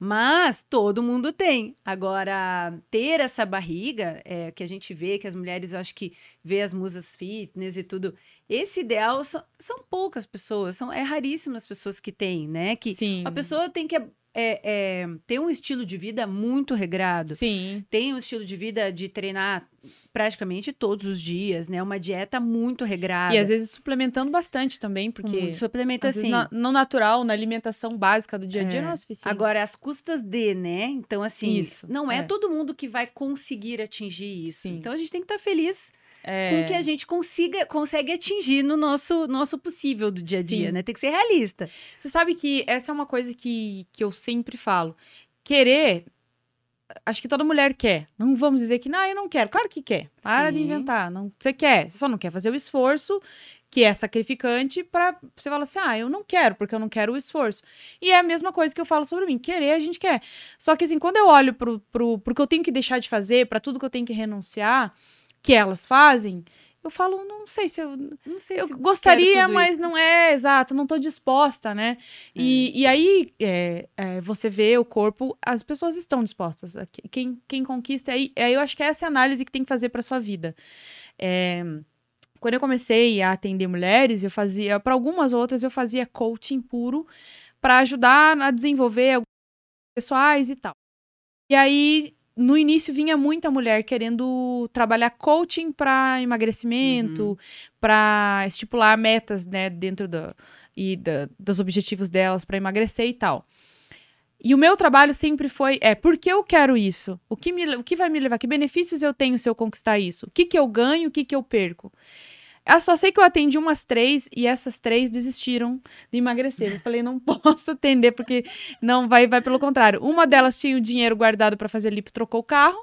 Mas todo mundo tem. Agora, ter essa barriga, é, que a gente vê, que as mulheres, eu acho que vê as musas fitness e tudo, esse ideal são, são poucas pessoas, são, é raríssimas as pessoas que têm, né? Que Sim. a pessoa tem que é, é, ter um estilo de vida muito regrado Sim. tem um estilo de vida de treinar praticamente todos os dias, né? Uma dieta muito regrada. E às vezes suplementando bastante também, porque muito suplemento às assim. na- no natural, na alimentação básica do dia a dia, É. não é suficiente. Agora, às custas de, né? Então, assim, Isso, não é, é. todo mundo que vai conseguir atingir isso. Sim. Então, a gente tem que estar feliz é... com que a gente consiga, consegue atingir no nosso, nosso possível do dia a dia, Sim. né? Tem que ser realista. Você sabe que essa é uma coisa que, que eu sempre falo. Querer, acho que toda mulher quer. Não vamos dizer que, não, eu não quero. Claro que quer. Para de Sim. inventar. Não, você quer. Você só não quer fazer o esforço que é sacrificante para você falar assim: "Ah, eu não quero, porque eu não quero o esforço". E é a mesma coisa que eu falo sobre mim, querer a gente quer. Só que assim, quando eu olho pro pro, pro que eu tenho que deixar de fazer, para tudo que eu tenho que renunciar, que elas fazem, eu falo, não sei se eu. Não sei Eu se gostaria, mas isso. não é exato, não tô disposta, né? E, e aí é, é, você vê o corpo, as pessoas estão dispostas. Quem, quem conquista, aí, aí eu acho que essa é a análise que tem que fazer para sua vida. É, quando eu comecei a atender mulheres, eu fazia, para algumas outras, eu fazia coaching puro para ajudar a desenvolver pessoais e tal. E aí, no início, vinha muita mulher querendo trabalhar coaching para emagrecimento, para estipular metas, né, dentro da, e da- dos objetivos delas para emagrecer e tal. E o meu trabalho sempre foi, é, por que eu quero isso? O que, me, o que vai me levar? Que benefícios eu tenho se eu conquistar isso? O que, que eu ganho? O que, que eu perco? Eu só sei que eu atendi umas três e essas três desistiram de emagrecer. Eu falei, não [laughs] posso atender porque não vai, vai pelo contrário. Uma delas tinha o dinheiro guardado para fazer lipo, trocou o carro.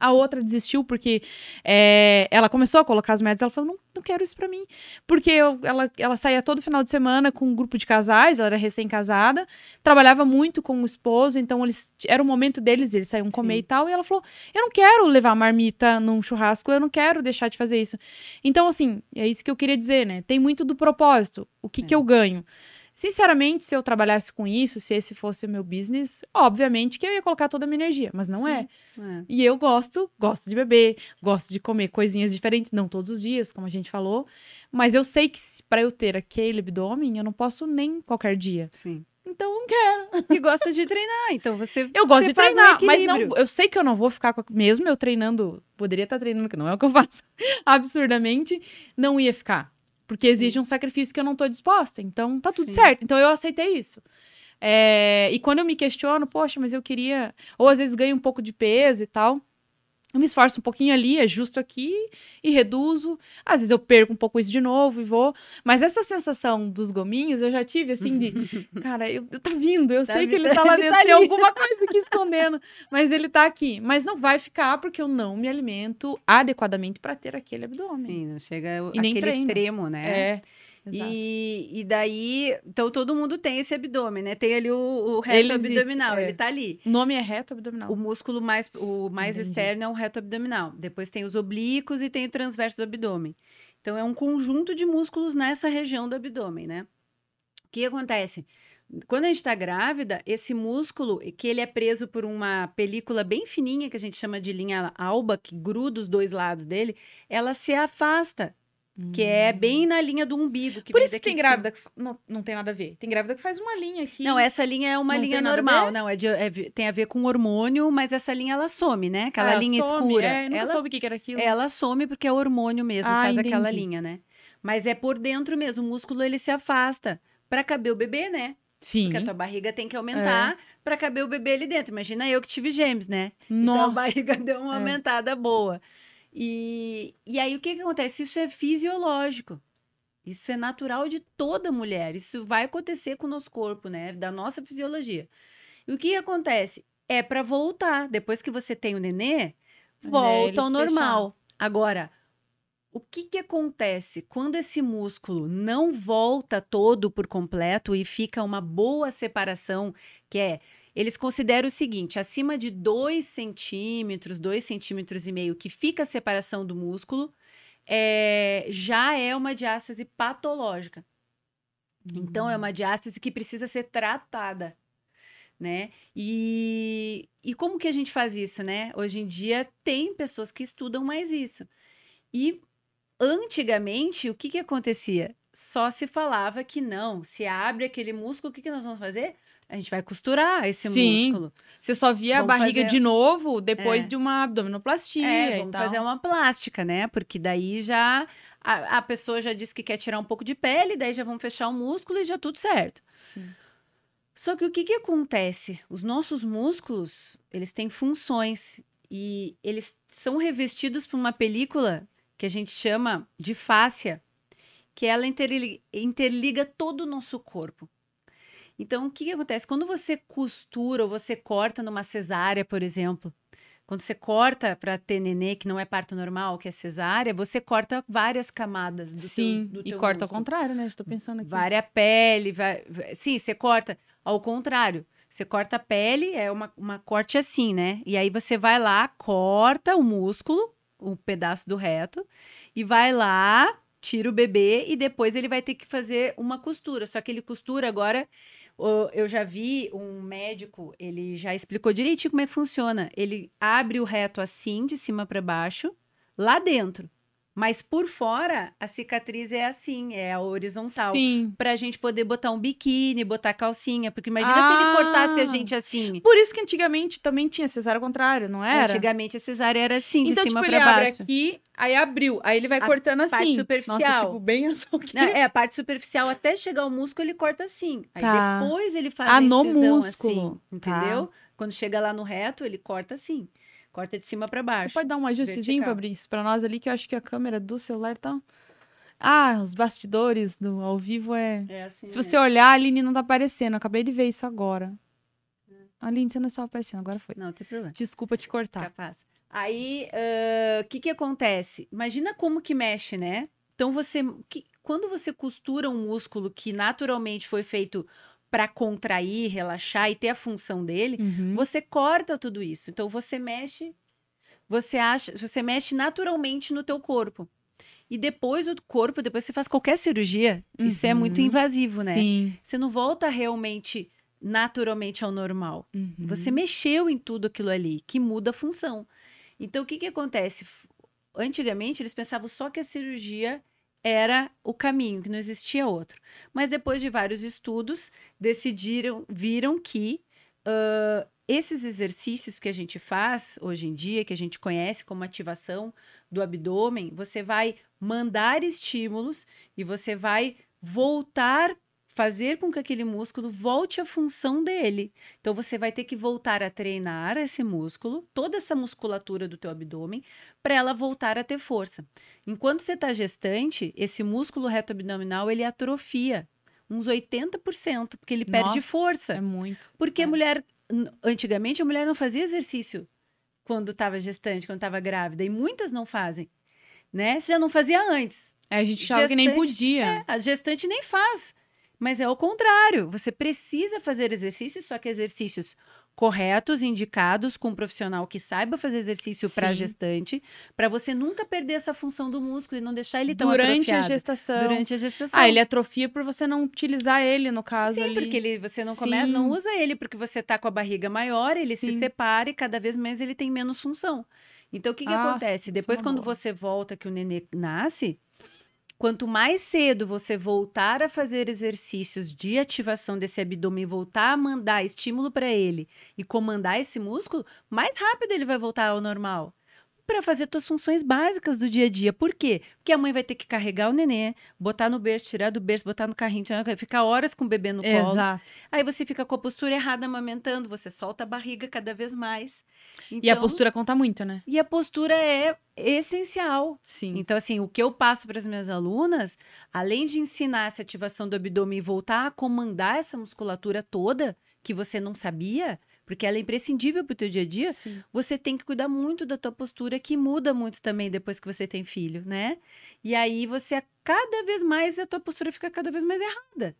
A outra desistiu porque é, ela começou a colocar as metas. Ela falou: não, não quero isso pra mim. Porque eu- ela, ela saía todo final de semana com um grupo de casais, ela era recém-casada, trabalhava muito com o esposo, então eles era o momento deles, eles saíam comer Sim. e tal. E ela falou: eu não quero levar marmita num churrasco, eu não quero deixar de fazer isso. Então, assim, é isso que eu queria dizer, né? Tem muito do propósito. O que, É. que eu ganho? Sinceramente, se eu trabalhasse com isso, se esse fosse o meu business, obviamente que eu ia colocar toda a minha energia, mas não é. É. E eu gosto, gosto de beber, gosto de comer coisinhas diferentes, não todos os dias, como a gente falou, mas eu sei que para eu ter aquele abdômen, eu não posso nem qualquer dia. Sim. Então eu não quero. [laughs] E gosta de treinar, então você. [laughs] Eu gosto você de faz um treinar, mas não, eu sei que eu não vou ficar com a- mesmo eu treinando, poderia estar treinando, que não é o que eu [laughs] faço absurdamente, não ia ficar. Porque exige um sacrifício que eu não tô disposta. Então tá tudo Sim. certo. Então eu aceitei isso. É, e quando eu me questiono, poxa, mas eu queria. Ou às vezes ganho um pouco de peso e tal. Eu me esforço um pouquinho ali, ajusto aqui e reduzo. Às vezes eu perco um pouco isso de novo e vou. Mas essa sensação dos gominhos eu já tive, assim, de. [laughs] Cara, eu, eu- tá vindo, eu Tá sei que vindo, ele tá lá dentro, tá tem alguma coisa aqui escondendo. Mas ele tá aqui. Mas não vai ficar porque eu não me alimento adequadamente para ter aquele abdômen. Sim, não chega E nem aquele treino. extremo, né? É. exato. E, e daí, então todo mundo tem esse abdômen, né? Tem ali o, o reto Ele existe, abdominal, é. ele tá ali. O nome é reto abdominal. O músculo mais, o mais Entendi. externo é o reto abdominal. Depois tem os oblíquos e tem o transverso do abdômen. Então é um conjunto de músculos nessa região do abdômen, né? O que acontece? Quando a gente está grávida, esse músculo, que ele é preso por uma película bem fininha, que a gente chama de linha alba, que gruda os dois lados dele, ela se afasta, que é bem na linha do umbigo. Que Hum. Por isso que tem grávida que não, não tem nada a ver. Tem grávida que faz uma linha aqui. Não, essa linha é uma Não linha normal, não, é de- é tem a ver com hormônio, mas essa linha ela some, né? Aquela Ah, linha some, escura. É, ela, soube o que era aquilo. ela some porque é hormônio mesmo, Ah, faz aquela entendi. linha, né? Mas é por dentro mesmo, o músculo ele se afasta para caber o bebê, né? Sim. Porque a tua barriga tem que aumentar para caber o bebê ali dentro. Imagina eu que tive gêmeos, né? Então a Nossa. barriga [laughs] deu uma É. aumentada boa. E, e aí o que, que acontece? Isso é fisiológico. Isso é natural de toda mulher. Isso vai acontecer com o nosso corpo, né? Da nossa fisiologia. E o que, acontece? É para voltar. Depois que você tem o nenê, volta ao normal. Agora, o que, que acontece quando esse músculo não volta todo por completo e fica uma boa separação, que é eles consideram o seguinte: acima de 2 centímetros, 2 centímetros e meio, que fica a separação do músculo, é, já é uma diástase patológica. Então, é uma diástase que precisa ser tratada, né? E, e como que a gente faz isso, né? Hoje em dia, tem pessoas que estudam mais isso. E antigamente, o que que acontecia? Só se falava que não, se abre aquele músculo, o que que nós vamos fazer? A gente vai costurar esse Sim. músculo. Você só via Vamos a barriga fazer- de novo depois É. de uma abdominoplastia É, vamos fazer uma plástica, né? Porque daí já a, a pessoa já disse que quer tirar um pouco de pele, daí já vamos fechar o músculo e já tudo certo. Sim. Só que o que, que acontece? Os nossos músculos, eles têm funções e eles são revestidos por uma película que a gente chama de fáscia, que ela interli- interliga todo o nosso corpo. Então, o que, que acontece? Quando você costura ou você corta numa cesárea, por exemplo, quando você corta para ter nenê, que não é parto normal, que é cesárea, você corta várias camadas do Sim, teu, do e teu corta ao músculo. contrário, né? Estou pensando aqui. Vária pele, vai, vai- sim, você corta ao contrário. Você corta a pele, é uma, uma corte assim, né? E aí você vai lá, corta o músculo, o pedaço do reto e vai lá, tira o bebê e depois ele vai ter que fazer uma costura. Só que ele costura agora. Eu já vi um médico, ele já explicou direitinho como é que funciona. Ele abre o reto assim, de cima para baixo, lá dentro. Mas por fora, a cicatriz é assim, é a horizontal. Sim. Pra gente poder botar um biquíni, botar calcinha. Porque imagina se ele Ah. cortasse a gente assim. Por isso que antigamente também tinha cesárea ao contrário, não era? Antigamente a cesárea era assim, de então, cima tipo, pra ele abre baixo. aqui, aí abriu, aí ele vai A cortando assim. parte superficial. Nossa, tipo, bem assim. Não, é, a parte superficial até chegar ao músculo, ele corta assim. Aí Tá. depois ele faz Ah, a no incisão músculo. assim, Tá. entendeu? Quando chega lá no reto, ele corta assim. Corta de cima Você baixo. pode dar um ajustezinho, Vertical. Fabrício, pra nós ali, que eu acho que a câmera do celular tá. Ah, os bastidores do ao vivo é. É assim, Se você olhar, a Aline não tá aparecendo. Eu acabei de ver isso agora. Aline, você não estava aparecendo, agora foi. Não, tem problema. Desculpa te cortar. Capaz. Aí, o que que acontece? Imagina como que mexe, né? Então, você... que- quando você costura um músculo que naturalmente foi feito para contrair, relaxar e ter a função dele, Uhum. você corta tudo isso. Então, você mexe... Você acha... Você mexe naturalmente no teu corpo. E depois o corpo, depois você faz qualquer cirurgia, isso é muito Uhum. invasivo, né? Sim. Você não volta realmente naturalmente ao normal. Uhum. Você mexeu em tudo aquilo ali, que muda a função. Então, o que, que acontece? Antigamente, eles pensavam só que a cirurgia era o caminho, que não existia outro. Mas depois de vários estudos, decidiram, viram que ãh, esses exercícios que a gente faz hoje em dia, que a gente conhece como ativação do abdômen, você vai mandar estímulos e você vai voltar, fazer com que aquele músculo volte à função dele. Então você vai ter que voltar a treinar esse músculo, toda essa musculatura do teu abdômen, para ela voltar a ter força. Enquanto você está gestante, esse músculo reto abdominal ele atrofia uns 80%, porque ele perde Nossa, força. É muito. Porque é. a mulher, antigamente a mulher não fazia exercício quando estava gestante, quando estava grávida, e muitas não fazem, né? Você já não fazia antes. É, a gente achava que nem podia. É, a gestante nem faz. Mas é o contrário. Você precisa fazer exercícios, só que exercícios corretos, indicados, com um profissional que saiba fazer exercício para gestante, para você nunca perder essa função do músculo e não deixar ele tão Durante a atrofiado. gestação. Durante a gestação. Ah, ele atrofia por você não utilizar ele, no caso Sim, ali. porque ele, você não, come, não usa ele porque você tá com a barriga maior, ele se Sim. separa e cada vez mais ele tem menos função. Então, o que, que Ah, acontece? é Depois, quando boa. você volta, que o nenê nasce, quanto mais cedo você voltar a fazer exercícios de ativação desse abdômen, voltar a mandar estímulo para ele e comandar esse músculo, mais rápido ele vai voltar ao normal. Para fazer suas funções básicas do dia a dia. Por quê? Porque a mãe vai ter que carregar o nenê, botar no berço, tirar do berço, botar no carrinho, tirar no ficar horas com o bebê no colo. Exato. Aí você fica com a postura errada amamentando, você solta a barriga cada vez mais. E a Então- postura conta muito, né? E a postura é essencial. Sim. Então, assim, o que eu passo para as minhas alunas, além de ensinar essa ativação do abdômen e voltar a comandar essa musculatura toda que você não sabia, porque ela é imprescindível para o teu dia a dia, Sim. você tem que cuidar muito da tua postura, que muda muito também depois que você tem filho, né? E aí você, cada vez mais, a tua postura fica cada vez mais errada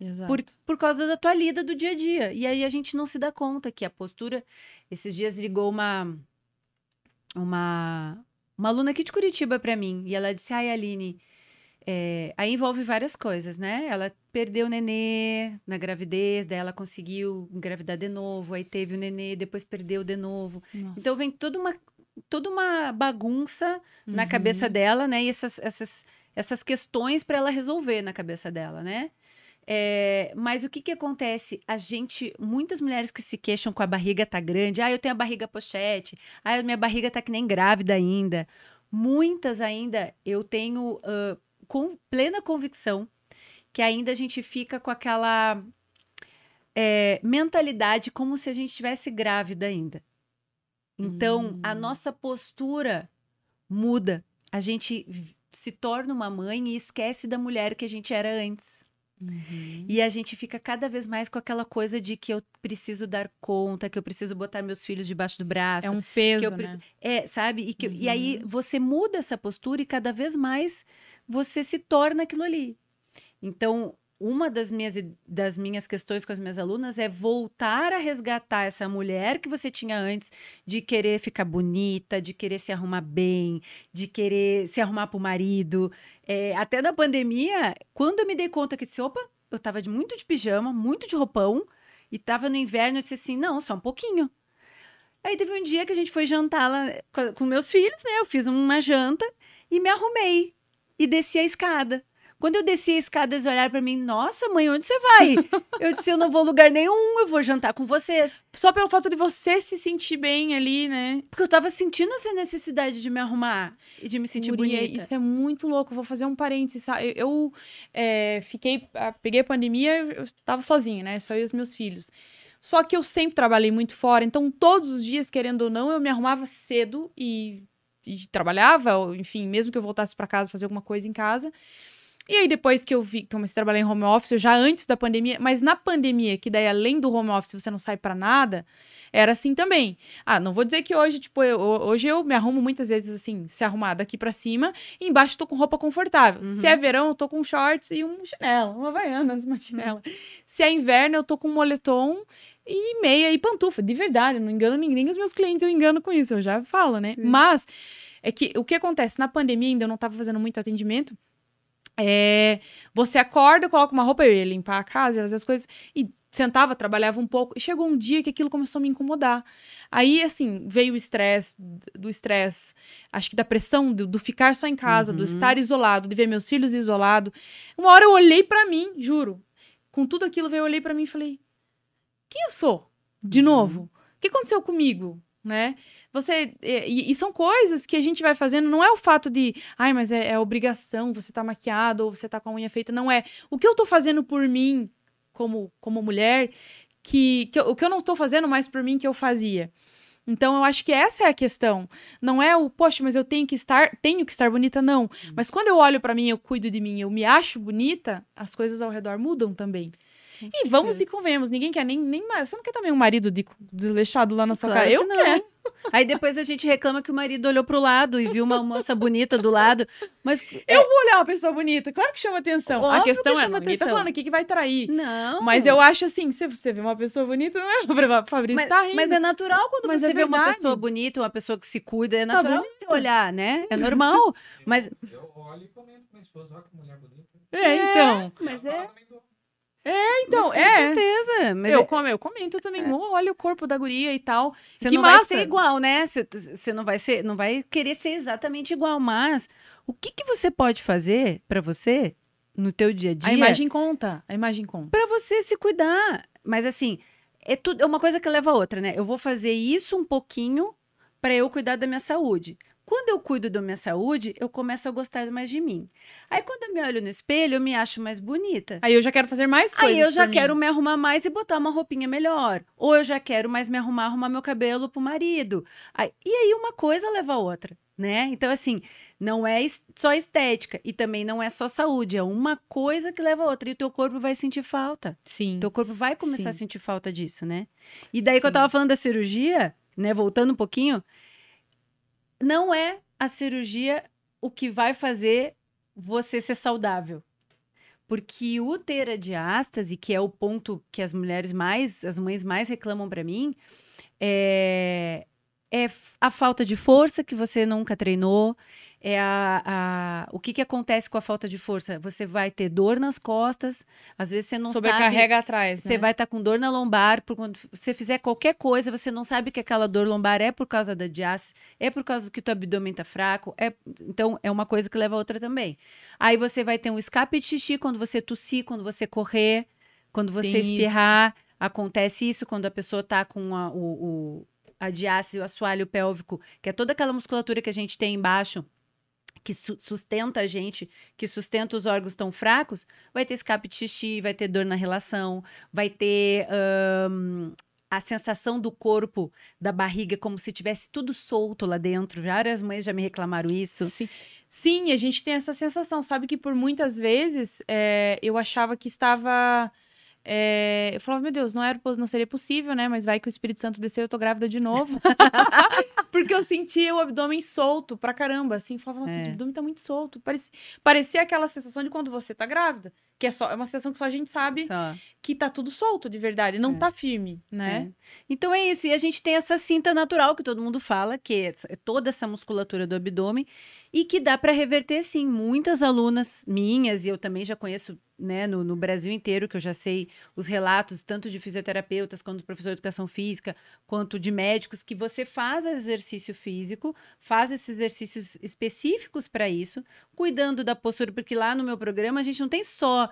Exato. por, por causa da tua lida do dia a dia. E aí a gente não se dá conta que a postura. Esses dias ligou uma uma, uma aluna aqui de Curitiba para mim e ela disse: Ai, Aline, é, aí envolve várias coisas, né? Ela perdeu o nenê na gravidez, daí ela conseguiu engravidar de novo, aí teve o nenê, depois perdeu de novo. Nossa. Então vem toda uma, toda uma bagunça na Uhum. cabeça dela, né? E essas, essas, essas questões para ela resolver na cabeça dela, né? É, mas o que que acontece? A gente, muitas mulheres que se queixam com a barriga tá grande, ah, eu tenho a barriga pochete, ah, minha barriga tá que nem grávida ainda. Muitas ainda, eu tenho ah, com plena convicção que ainda a gente fica com aquela é, mentalidade como se a gente estivesse grávida ainda. Então, a Hum. nossa postura muda. A gente se torna uma mãe e esquece da mulher que a gente era antes. Uhum. E a gente fica cada vez mais com aquela coisa de que eu preciso dar conta, que eu preciso botar meus filhos debaixo do braço. É um peso, né? preciso- É, sabe? E, que- e aí Uhum. você muda essa postura e cada vez mais você se torna aquilo ali. Então, uma das minhas, das minhas questões com as minhas alunas é voltar a resgatar essa mulher que você tinha antes de querer ficar bonita, de querer se arrumar bem, de querer se arrumar para o marido. É, até na pandemia, quando eu me dei conta que disse, opa, eu tava de, muito de pijama, muito de roupão, e tava no inverno, eu disse assim, não, só um pouquinho. Aí teve um dia que a gente foi jantar lá com meus filhos, né? Eu fiz uma janta e me arrumei. E desci a escada. Quando eu desci a escada, eles olharam pra mim, nossa, mãe, onde você vai? eu disse, eu não vou lugar nenhum, eu vou jantar com vocês. Só pelo fato de você se sentir bem ali, né? Porque eu tava sentindo essa necessidade de me arrumar e de me sentir Guria, bonita. Isso é muito louco. Vou fazer um parênteses. sabe? Eu, é, fiquei, peguei a pandemia, eu tava sozinha, né? Só eu e os meus filhos. Só que eu sempre trabalhei muito fora, então todos os dias, querendo ou não, eu me arrumava cedo e, e trabalhava, enfim, mesmo que eu voltasse para casa fazer alguma coisa em casa. E aí, depois que eu vi, comecei a trabalhar em home office, já antes da pandemia, mas na pandemia, que daí além do home office você não sai pra nada, era assim também. Ah, não vou dizer que hoje, tipo, eu- hoje eu me arrumo muitas vezes assim, se arrumar daqui pra cima, e embaixo tô com roupa confortável. Uhum. Se é verão, eu tô com shorts e um chinelo, uma havaianas, uma chinela. Se é inverno, eu tô com moletom e meia e pantufa, de verdade, eu não engano ninguém, os meus clientes eu engano com isso, eu já falo, né? Sim. Mas é que o que acontece na pandemia, ainda eu não tava fazendo muito atendimento, é, você acorda, coloca uma roupa, eu ia limpar a casa, ia fazer as coisas, e sentava, trabalhava um pouco, e chegou um dia que aquilo começou a me incomodar. Aí, assim, veio o estresse, do estresse, acho que da pressão do, do ficar só em casa, do Uhum. estar isolado, de ver meus filhos isolados. Uma hora eu olhei pra mim, juro, com tudo aquilo veio, eu olhei pra mim e falei, quem eu sou? De Uhum. novo? O que aconteceu comigo? Né? Você. E, e são coisas que a gente vai fazendo, não é o fato de, ai, mas é, é obrigação, você tá maquiado ou você tá com a unha feita. Não é. O que eu tô fazendo por mim, como, como mulher, que, que eu- o que eu não tô fazendo mais por mim que eu fazia. Então, eu acho que essa é a questão. Não é o, poxa, mas eu tenho que estar, tenho que estar bonita, não. Mas quando eu olho pra mim, eu cuido de mim, eu me acho bonita, as coisas ao redor mudam também. E vamos e convenhamos, ninguém quer nem, nem mais. Você não quer também um marido de, desleixado lá na sua Claro cara? que Eu não. quero. [laughs] Aí depois a gente reclama que o marido olhou pro lado e viu uma moça bonita do lado. Mas Eu vou olhar uma pessoa bonita, claro que chama atenção. a Óbvio questão que é, chama ninguém tá atenção. falando aqui que vai trair. não. Mas eu acho assim, se você vê uma pessoa bonita, não é [laughs] pra Fabrício Mas, tá rindo. mas é natural quando Mas você é vê uma pessoa bonita, uma pessoa que se cuida, é Tá natural você olhar, né? É normal. Eu, [laughs] Mas- eu olho e comento com minha esposa, olha que mulher bonita. É, então. Mas Ela é. Então, com é. certeza. Mas eu, é- como, eu comento também, "Oh, olha o corpo da guria e tal. você que não vai massa. ser igual, né? Você, você não vai ser, não vai querer ser exatamente igual, mas o que, que você pode fazer pra você no teu dia a dia? A imagem conta, a imagem conta. para você se cuidar. Mas assim, é tudo é uma coisa que leva a outra, né? Eu vou fazer isso um pouquinho para eu cuidar da minha saúde. Quando eu cuido da minha saúde, eu começo a gostar mais de mim. Aí quando eu me olho no espelho, eu me acho mais bonita. Aí eu já quero fazer mais coisas Aí eu já por mim. quero me arrumar mais e botar uma roupinha melhor. Ou eu já quero mais me arrumar, arrumar meu cabelo pro marido. Aí- e aí uma coisa leva a outra, né? Então, assim, não é só estética e também não é só saúde. É uma coisa que leva a outra. E o teu corpo vai sentir falta. Sim. Teu corpo vai começar a Sim. sentir falta disso, né? E daí que eu Sim. tava falando da cirurgia, né? Voltando um pouquinho, não é a cirurgia o que vai fazer você ser saudável. Porque o ter a diástase, que é o ponto que as mulheres mais, as mães mais reclamam pra mim, é, é a falta de força que você nunca treinou, é a, a- o que, que acontece com a falta de força? Você vai ter dor nas costas, às vezes você não sabe Sobrecarrega atrás, você né? vai estar com dor na lombar, por quando você fizer qualquer coisa, você não sabe que aquela dor lombar é por causa da diástase, é por causa que o teu abdômen tá fraco, é, então é uma coisa que leva a outra também. Aí você vai ter um escape de xixi quando você tossir, quando você correr, quando você Tem isso. espirrar, acontece isso quando a pessoa tá com a, o, o- a diástase, o assoalho pélvico, que é toda aquela musculatura que a gente tem embaixo, que su- sustenta a gente, que sustenta os órgãos tão fracos, vai ter escape de xixi, vai ter dor na relação, vai ter ahn, a sensação do corpo, da barriga, como se tivesse tudo solto lá dentro. Várias mães já me reclamaram isso. Sim. Sim, a gente tem essa sensação. Sabe que por muitas vezes é, eu achava que estava. É, eu falava, meu Deus, não, era, não seria possível, né? Mas vai que o Espírito Santo desceu, eu tô grávida de novo. [laughs] Porque eu sentia o abdômen solto pra caramba, assim. Falava, nossa, É. o abdômen tá muito solto. Parecia, parecia aquela sensação de quando você tá grávida. Que é, só, é uma sensação que só a gente sabe Só. que tá tudo solto de verdade. Não É. tá firme, né? É. Então é isso. E a gente tem essa cinta natural que todo mundo fala, que é é toda essa musculatura do abdômen, e que dá para reverter sim. Muitas alunas minhas, e eu também já conheço né, no, no Brasil inteiro, que eu já sei os relatos, tanto de fisioterapeutas, quanto de professor de educação física, quanto de médicos, que você faz exercício físico, faz esses exercícios específicos para isso, cuidando da postura, porque lá no meu programa a gente não tem só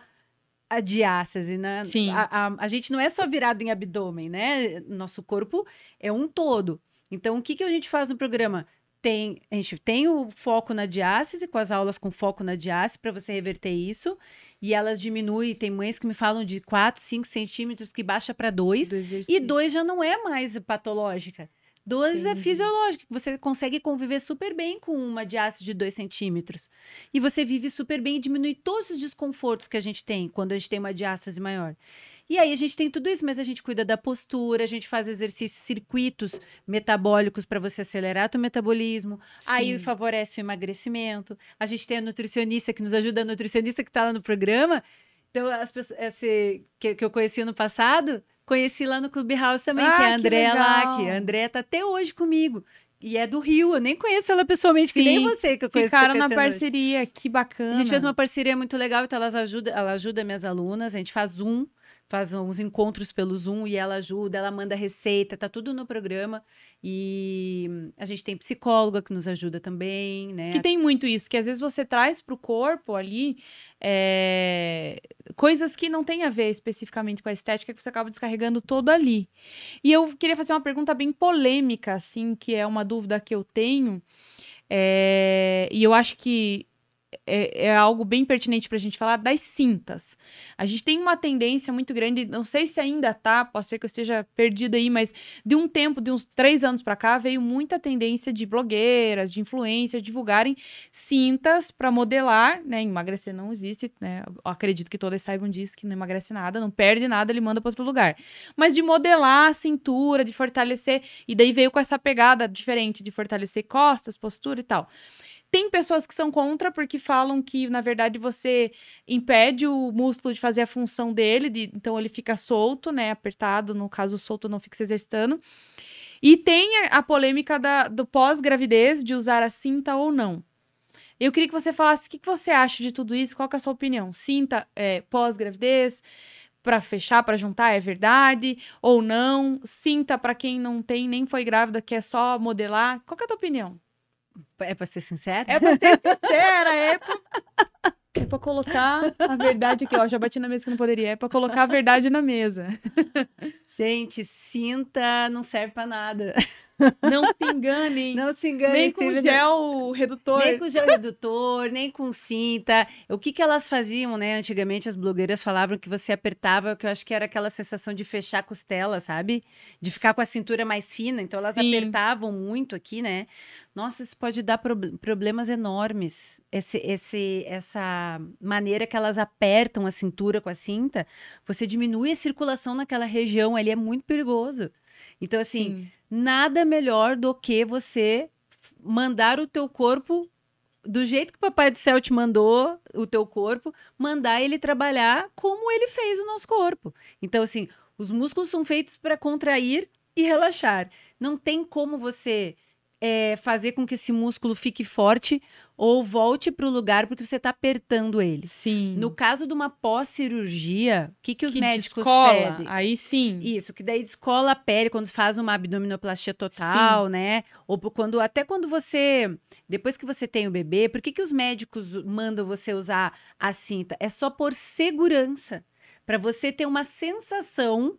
a diástase, né? Sim. A, a, a gente não é só virado em abdômen, né? Nosso corpo é um todo. Então, o que, que a gente faz no programa? Tem, a gente tem o foco na diástase, com as aulas com foco na diástase, para você reverter isso. E elas diminuem. Tem mães que me falam de 4, 5 centímetros que baixa para 2. Do exercício. E 2 já não é mais patológica. 2 é Entendi. fisiológica. que Você consegue conviver super bem com uma diástase de 2 centímetros. E você vive super bem e diminui todos os desconfortos que a gente tem quando a gente tem uma diástase maior. E aí a gente tem tudo isso, mas a gente cuida da postura, a gente faz exercícios, circuitos metabólicos para você acelerar teu metabolismo. Aí Sim. favorece o emagrecimento. A gente tem a nutricionista que nos ajuda, a nutricionista que está lá no programa. Então, as pessoas esse, que, que eu conheci no passado, conheci lá no Clubhouse também, que Ah, é a que Andréa Lack. legal. A Andréa tá até hoje comigo. E é do Rio, eu nem conheço ela pessoalmente, que nem Sim, você que eu conheço. Ficaram na conhecendo hoje. parceria, que bacana. A gente fez uma parceria muito legal, então elas ajuda, ela ajuda minhas alunas, a gente faz Zoom, faz uns encontros pelo Zoom e ela ajuda, ela manda receita, tá tudo no programa. E a gente tem psicóloga que nos ajuda também, né? Que tem muito isso, que às vezes você traz pro corpo ali é, coisas que não tem a ver especificamente com a estética, que você acaba descarregando todo ali. E eu queria fazer uma pergunta bem polêmica, assim, que é uma dúvida que eu tenho. é, e eu acho que é, é algo bem pertinente pra gente falar das cintas. A gente tem uma tendência muito grande, não sei se ainda tá, pode ser que eu esteja perdida aí, mas de um tempo, de uns três anos pra cá, veio muita tendência de blogueiras, de influencers divulgarem cintas pra modelar, né? Emagrecer não existe, né? Eu acredito que todas saibam disso, que não emagrece nada, não perde nada, ele manda pra outro lugar. Mas de modelar a cintura, de fortalecer, e daí veio com essa pegada diferente de fortalecer costas, postura e tal. Tem pessoas que são contra porque falam que, na verdade, você impede o músculo de fazer a função dele, de- então ele fica solto, né? Apertado, no caso, solto não fica se exercitando. E tem a, polêmica da- do pós-gravidez, de usar a cinta ou não. Eu queria que você falasse o que, que você acha de tudo isso, qual é a sua opinião? Cinta é, pós-gravidez, para fechar, para juntar, é verdade ou não? Cinta para quem não tem, nem foi grávida, quer só modelar. Qual é a tua opinião? É pra ser sincera? É pra ser sincera, é pra... É pra colocar a verdade aqui, ó. Já bati na mesa que não poderia. É pra colocar a verdade na mesa. Gente, cinta não serve pra nada. Não se [laughs] enganem. Não se engane. nem com Steven. gel redutor. Nem com gel redutor, nem com cinta. O que, que elas faziam, né? Antigamente as blogueiras falavam que você apertava, que eu acho que era aquela sensação de fechar a costela, sabe? De ficar com a cintura mais fina. Então elas Sim. apertavam muito aqui, né? Nossa, isso pode dar prob- problemas enormes. Esse, esse, essa maneira que elas apertam a cintura com a cinta, você diminui a circulação naquela região ali, é muito perigoso. Então, assim, Sim. nada melhor do que você mandar o teu corpo do jeito que o papai do céu te mandou o teu corpo, mandar ele trabalhar como ele fez o nosso corpo. Então assim, os músculos são feitos para contrair e relaxar. Não tem como você é, fazer com que esse músculo fique forte ou volte para o lugar porque você está apertando ele. Sim. No caso de uma pós-cirurgia, o que, que os que médicos descola, pedem? Aí sim. Isso, que daí descola a pele quando faz uma abdominoplastia total, né? Ou quando até quando você depois que você tem o bebê, por que, que os médicos mandam você usar a cinta? É só por segurança, para você ter uma sensação,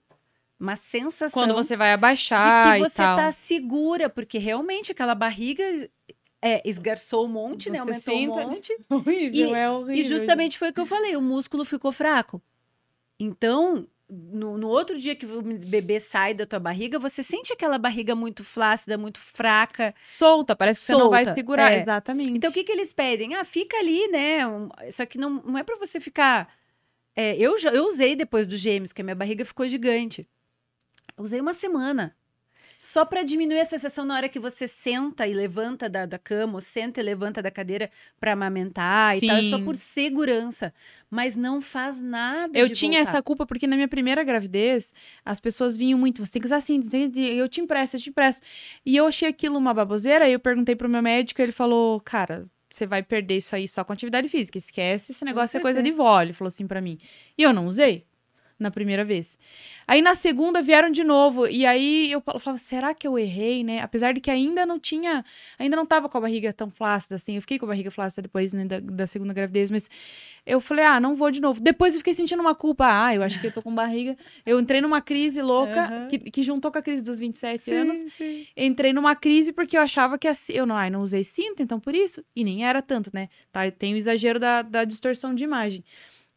uma sensação Quando você vai de abaixar que e você tá segura, porque realmente aquela barriga é, esgarçou um monte, né? Você Aumentou senta- um monte. [laughs] Horrível, E- é horrível. E justamente foi o que eu falei, o músculo ficou fraco. Então, no, no outro dia que o bebê sai da tua barriga, você sente aquela barriga muito flácida, muito fraca. Solta, parece que você não vai Solta, segurar. é. Exatamente. Então, o que, que eles pedem? Ah, fica ali, né? Um- Só que não, não é para você ficar. É, eu, já, eu usei depois dos gêmeos, que a minha barriga ficou gigante. Eu usei uma semana. Só para diminuir a sensação na hora que você senta e levanta da, da cama, ou senta e levanta da cadeira para amamentar e tal. É só Sim. por segurança. Mas não faz nada. Eu tinha voltar. essa culpa porque na minha primeira gravidez, as pessoas vinham muito, você tem que usar assim, eu te empresto, eu te empresto. E eu achei aquilo uma baboseira, aí eu perguntei pro meu médico, ele falou, cara, você vai perder isso aí só com atividade física, esquece, esse negócio é coisa de vó, ele falou assim pra mim. E eu não usei na primeira vez. Aí na segunda vieram de novo, e aí eu falava, será que eu errei, né? Apesar de que ainda não tinha, ainda não tava com a barriga tão flácida assim, eu fiquei com a barriga flácida depois né, da, da segunda gravidez, mas eu falei, ah, não vou de novo. Depois eu fiquei sentindo uma culpa, ah, eu acho que eu tô com barriga. Eu entrei numa crise louca, Aham. que, que juntou com a crise dos 27 Sim, anos. sim. Entrei numa crise porque eu achava que assim, eu não, ai, não usei cinta, então por isso. E nem era tanto, né? Tá, tem o exagero da, da distorção de imagem.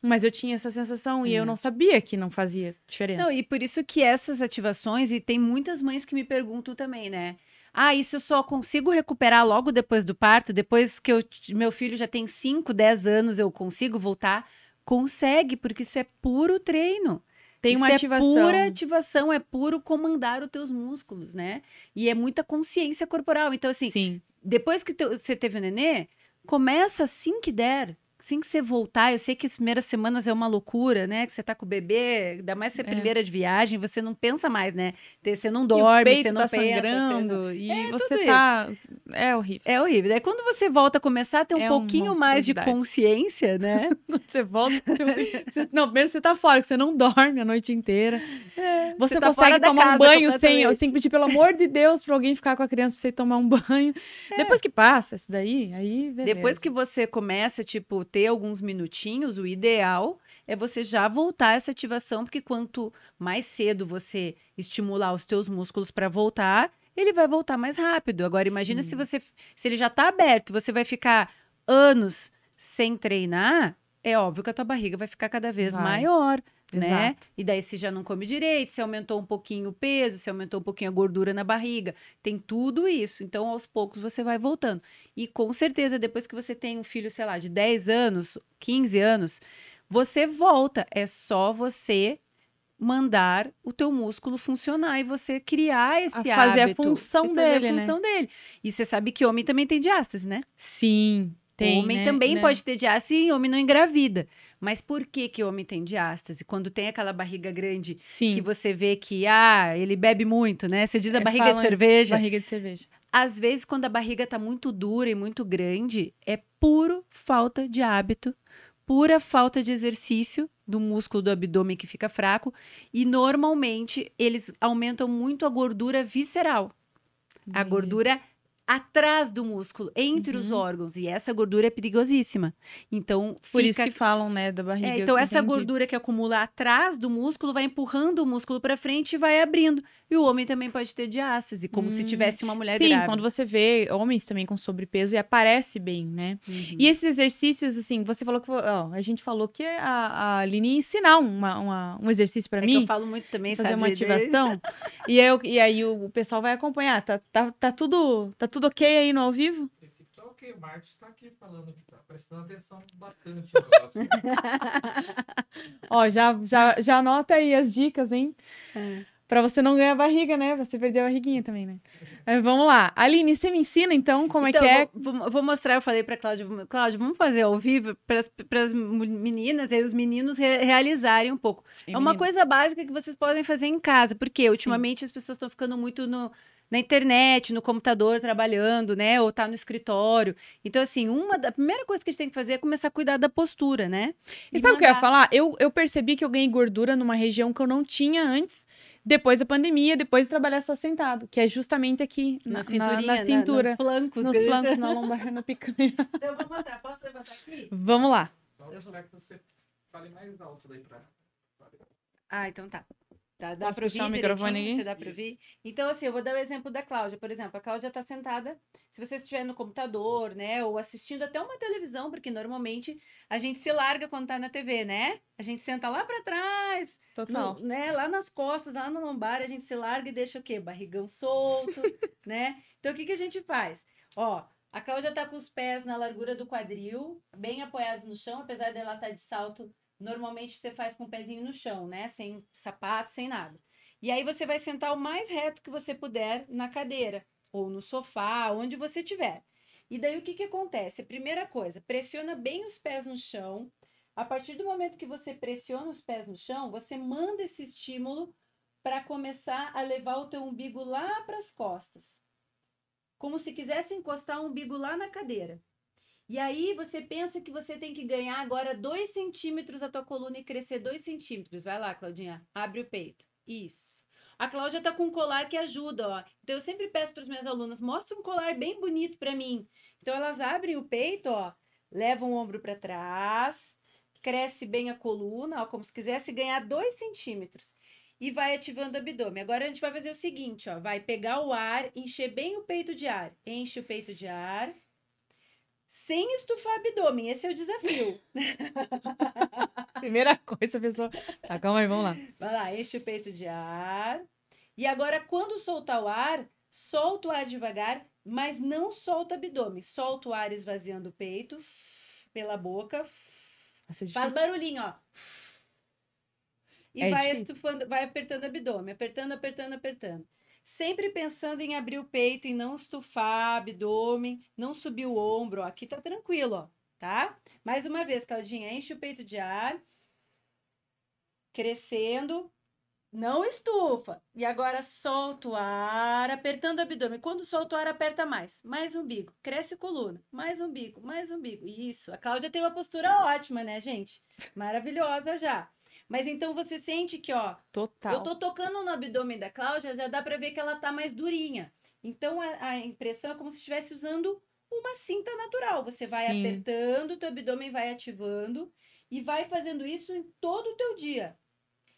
Mas eu tinha essa sensação e É. eu não sabia que não fazia diferença. Não, e por isso que essas ativações, e tem muitas mães que me perguntam também, né? Ah, isso eu só consigo recuperar logo depois do parto? Depois que eu, meu filho já tem 5, 10 anos, eu consigo voltar? Consegue, porque isso é puro treino. tem uma Isso ativação. É pura ativação, é puro comandar os teus músculos, né? E é muita consciência corporal. Então, assim, Sim. depois que você teve o nenê, começa assim que der. Assim que você voltar, eu sei que as primeiras semanas é uma loucura, né? Que você tá com o bebê, ainda mais se é É. primeira de viagem, você não pensa mais, né? Você não dorme, você não tá pensa. você não- sangrando e É, você tá. É horrível. É horrível. Daí quando você volta a começar a ter um É pouquinho mais de consciência, né? [laughs] Quando você volta. [laughs] você- não, primeiro você tá fora, que você não dorme a noite inteira. Você, você tá consegue tomar um banho sem, sem pedir, pelo amor de Deus, pra alguém ficar com a criança pra você tomar um [laughs] banho. Depois que passa isso daí, aí. Beleza. É. Depois que você começa, tipo, ter alguns minutinhos, o ideal é você já voltar essa ativação, porque quanto mais cedo você estimular os teus músculos para voltar, ele vai voltar mais rápido. Agora, imagina Sim. se você se ele já tá aberto, você vai ficar anos sem treinar, é óbvio que a tua barriga vai ficar cada vez Vai. maior, né? Exato. E daí se já não come direito, se aumentou um pouquinho o peso, se aumentou um pouquinho a gordura na barriga, tem tudo isso. Então, aos poucos você vai voltando. E com certeza, depois que você tem um filho, sei lá, de 10 anos, 15 anos, você volta. É só você mandar o teu músculo funcionar e você criar esse A fazer a hábito. função fazer dele, a né? função dele. E você sabe que homem também tem diástase, né? Sim, tem. homem né? também Né? pode ter diástase e homem não engravida. Mas por que que homem tem diástase? Quando tem aquela barriga grande Sim. que você vê que, ah, ele bebe muito, né? Você diz a É, barriga de cerveja. Barriga de cerveja. Às vezes, quando a barriga tá muito dura e muito grande, é puro falta de hábito, pura falta de exercício do músculo do abdômen que fica fraco. E normalmente eles aumentam muito a gordura visceral, a Entendi. gordura atrás do músculo, entre os Uhum. órgãos. E essa gordura é perigosíssima. Então, Por fica isso que falam, né, da barriga. é, então, essa entendi. gordura que acumula atrás do músculo vai empurrando o músculo para frente e vai abrindo. E o homem também pode ter diástase, como se Hum, tivesse uma mulher Sim, grávida. quando você vê homens também com sobrepeso e aparece bem, né? Uhum. E esses exercícios, assim, você falou que. ó, a gente falou que a, a Aline ia ensinar uma, uma- um exercício pra é mim. eu falo muito também, fazer uma ativação. [laughs] e, aí, eu- e aí o, o pessoal vai acompanhar. Tá, tá, tá, tudo, tá tudo ok aí no ao vivo? Tá ok, o Marcos está aqui falando que tá prestando atenção bastante no negócio. [laughs] Ó, já, já, já anota aí as dicas, hein? É. Pra você não ganhar barriga, né? Pra você perder a barriguinha também, né? Mas vamos lá. Aline, você me ensina então como Então, é que é? Vou, vou- vou mostrar, eu falei pra Cláudia, Cláudia, vamos fazer ao vivo para as meninas e os meninos re- realizarem um pouco. É uma coisa básica que vocês podem fazer em casa, porque ultimamente as pessoas estão ficando muito no, na internet, no computador, trabalhando, né? Ou tá no escritório. Então, assim, uma da a primeira coisa que a gente tem que fazer é começar a cuidar da postura, né? E sabe o que eu ia falar? Eu, eu percebi que eu ganhei gordura numa região que eu não tinha antes, depois da pandemia, depois de trabalhar só sentado, que é justamente aqui, na, Na cinturinha, na na- cintura, nos flancos. nos flancos, na [laughs] lombar, na picanha. Então, eu vou mostrar. Posso levantar aqui? Vamos lá. Só mostrar que você fale mais alto daí pra. Ah, então tá. Tá, dá puxar ouvir o microfone? Você dá pra ouvir? Então, assim, eu vou dar o exemplo da Cláudia, por exemplo. A Cláudia tá sentada, se você estiver no computador, né, ou assistindo até uma televisão, porque normalmente a gente se larga quando tá na TV, né? A gente senta lá pra trás, Total. no- né, lá nas costas, lá no lombar, a gente se larga e deixa o quê? Barrigão solto, [laughs] né? Então, o que que a gente faz? Ó, a Cláudia tá com os pés na largura do quadril, bem apoiados no chão, apesar dela estar de salto, normalmente você faz com o pezinho no chão, né? Sem sapato, sem nada. E aí você vai sentar o mais reto que você puder na cadeira ou no sofá, onde você estiver. E daí o que, que acontece? Primeira coisa, pressiona bem os pés no chão. A partir do momento que você pressiona os pés no chão, você manda esse estímulo para começar a levar o teu umbigo lá para as costas. Como se quisesse encostar o umbigo lá na cadeira. E aí você pensa que você tem que ganhar agora 2 centímetros a tua coluna e crescer 2 centímetros. Vai lá, Claudinha, abre o peito. Isso. A Cláudia tá com um colar que ajuda, ó. Então eu sempre peço para as minhas alunas, mostra um colar bem bonito para mim. Então elas abrem o peito, ó, levam o ombro para trás, cresce bem a coluna, ó, como se quisesse ganhar 2 centímetros. E vai ativando o abdômen. Agora a gente vai fazer o seguinte, ó, vai pegar o ar, encher bem o peito de ar. Enche o peito de ar sem estufar abdômen. Esse é o desafio. [laughs] Primeira coisa, a pessoa. Tá, calma aí, vamos lá. Vai lá, enche o peito de ar. E agora, quando soltar o ar, solta o ar devagar, mas não solta o abdômen. Solta o ar esvaziando o peito pela boca. Faz barulhinho, ó. E É vai difícil. estufando, vai apertando o abdômen, apertando, apertando, apertando. Sempre pensando em abrir o peito, em não estufar abdômen, não subir o ombro. Ó. Aqui tá tranquilo, ó, tá? Mais uma vez, Claudinha, enche o peito de ar. Crescendo. Não estufa. E agora solta o ar, apertando o abdômen. Quando solta o ar, aperta mais. Mais umbigo. Cresce coluna. Mais umbigo, mais umbigo. Isso. A Cláudia tem uma postura ótima, né, gente? Maravilhosa já. Mas então você sente que, ó, Total. eu tô tocando no abdômen da Cláudia, já dá pra ver que ela tá mais durinha. Então a, a impressão é como se estivesse usando uma cinta natural. Você vai Sim. apertando, o teu abdômen vai ativando e vai fazendo isso em todo o teu dia.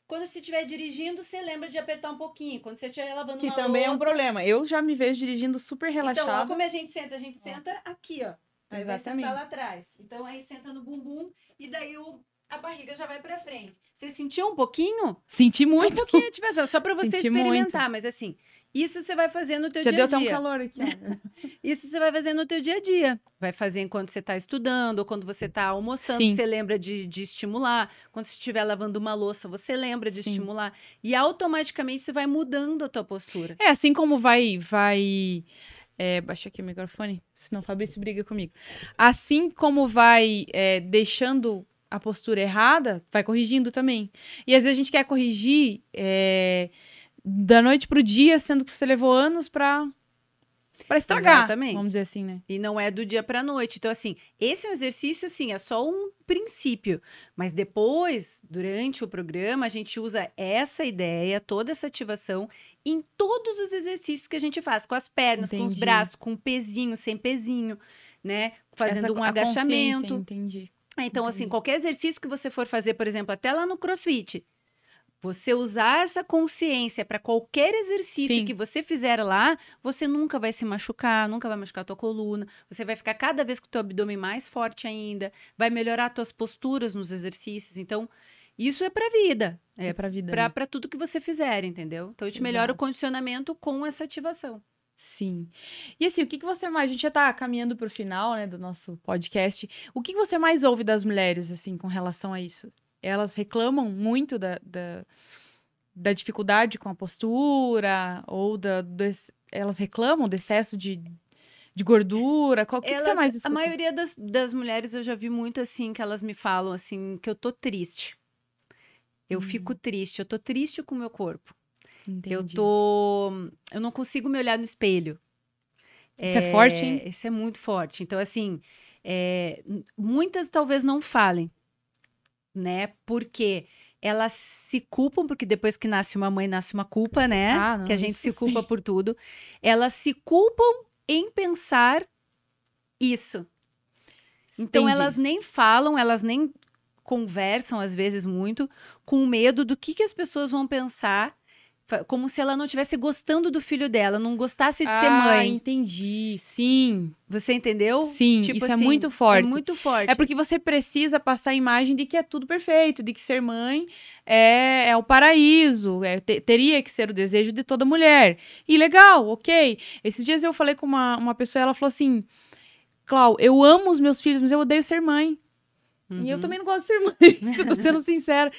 Quando você estiver dirigindo, você lembra de apertar um pouquinho. Quando você estiver lavando Que uma também é um louça- problema. Eu já me vejo dirigindo super Então, ó, relaxada. como a gente senta? A gente senta aqui, ó. Aí vai Exatamente. sentar lá atrás. Então aí senta no bumbum e daí o, a barriga já vai pra frente. Você sentiu um pouquinho? Senti Um muito. pouquinho de ativação, só pra você Senti experimentar, mas assim, isso você vai fazer no teu Já dia deu a até um dia. calor aqui. [laughs] Isso você vai fazer no teu dia a dia. Vai fazer enquanto você está estudando, ou quando você está almoçando, Sim. você lembra de, de estimular. Quando você estiver lavando uma louça, você lembra de Sim. estimular. E automaticamente isso vai mudando a tua postura. É, assim como vai. vai é, baixa aqui o microfone, senão o Fabrício briga comigo. Assim como vai é, deixando a postura errada, vai corrigindo também. E às vezes a gente quer corrigir é, da noite pro dia, sendo que você levou anos pra, pra estragar. Exatamente. Vamos dizer assim, né? E não é do dia para noite. Então, assim, esse é um exercício, sim, é só um princípio. Mas depois, durante o programa, a gente usa essa ideia, toda essa ativação, em todos os exercícios que a gente faz, com as pernas, com os Entendi. braços, com pezinho, sem pezinho, né? Fazendo Essa- um agachamento. Entendi. Ah, Então, assim, Entendi. qualquer exercício que você for fazer, por exemplo, até lá no CrossFit, você usar essa consciência para qualquer exercício Sim. que você fizer lá, você nunca vai se machucar, nunca vai machucar a tua coluna, você vai ficar cada vez com o teu abdômen mais forte ainda, vai melhorar tuas posturas nos exercícios. Então, isso é para vida, É, é pra vida. né? para tudo que você fizer, entendeu? Então, eu te melhora o condicionamento com essa ativação. Sim. E assim, o que, que você mais. A gente já tá caminhando pro final, né, do nosso podcast. O que, que você mais ouve das mulheres, assim, com relação a isso? Elas reclamam muito da, da, da dificuldade com a postura, ou da, elas reclamam do excesso de, de gordura? Qual, o que, que você mais A escuta? maioria das, das mulheres eu já vi muito assim, que elas me falam assim, que eu tô triste. Eu Hum. fico triste, eu tô triste com o meu corpo. Eu Entendi. tô. Eu não consigo me olhar no espelho. Isso é forte, hein? Isso é muito forte. Então, assim, é, muitas talvez não falem, né? Porque elas se culpam, porque depois que nasce uma mãe, nasce uma culpa, né? Ah, não, que a gente se culpa sim. por tudo. Elas se culpam em pensar isso. Então Entendi. elas nem falam, elas nem conversam às vezes muito com medo do que, que as pessoas vão pensar, como se ela não estivesse gostando do filho dela, não gostasse de ser Ah, mãe. entendi. Sim. Você entendeu? Sim, Tipo isso é assim, muito forte. É muito forte. É porque você precisa passar a imagem de que é tudo perfeito, de que ser mãe é, é o paraíso, é, te- teria que ser o desejo de toda mulher. E legal, ok. Esses dias eu falei com uma, uma pessoa, ela falou assim: Clau, eu amo os meus filhos, mas eu odeio ser mãe. E eu Uhum. também não gosto de ser mãe, se eu tô sendo sincera.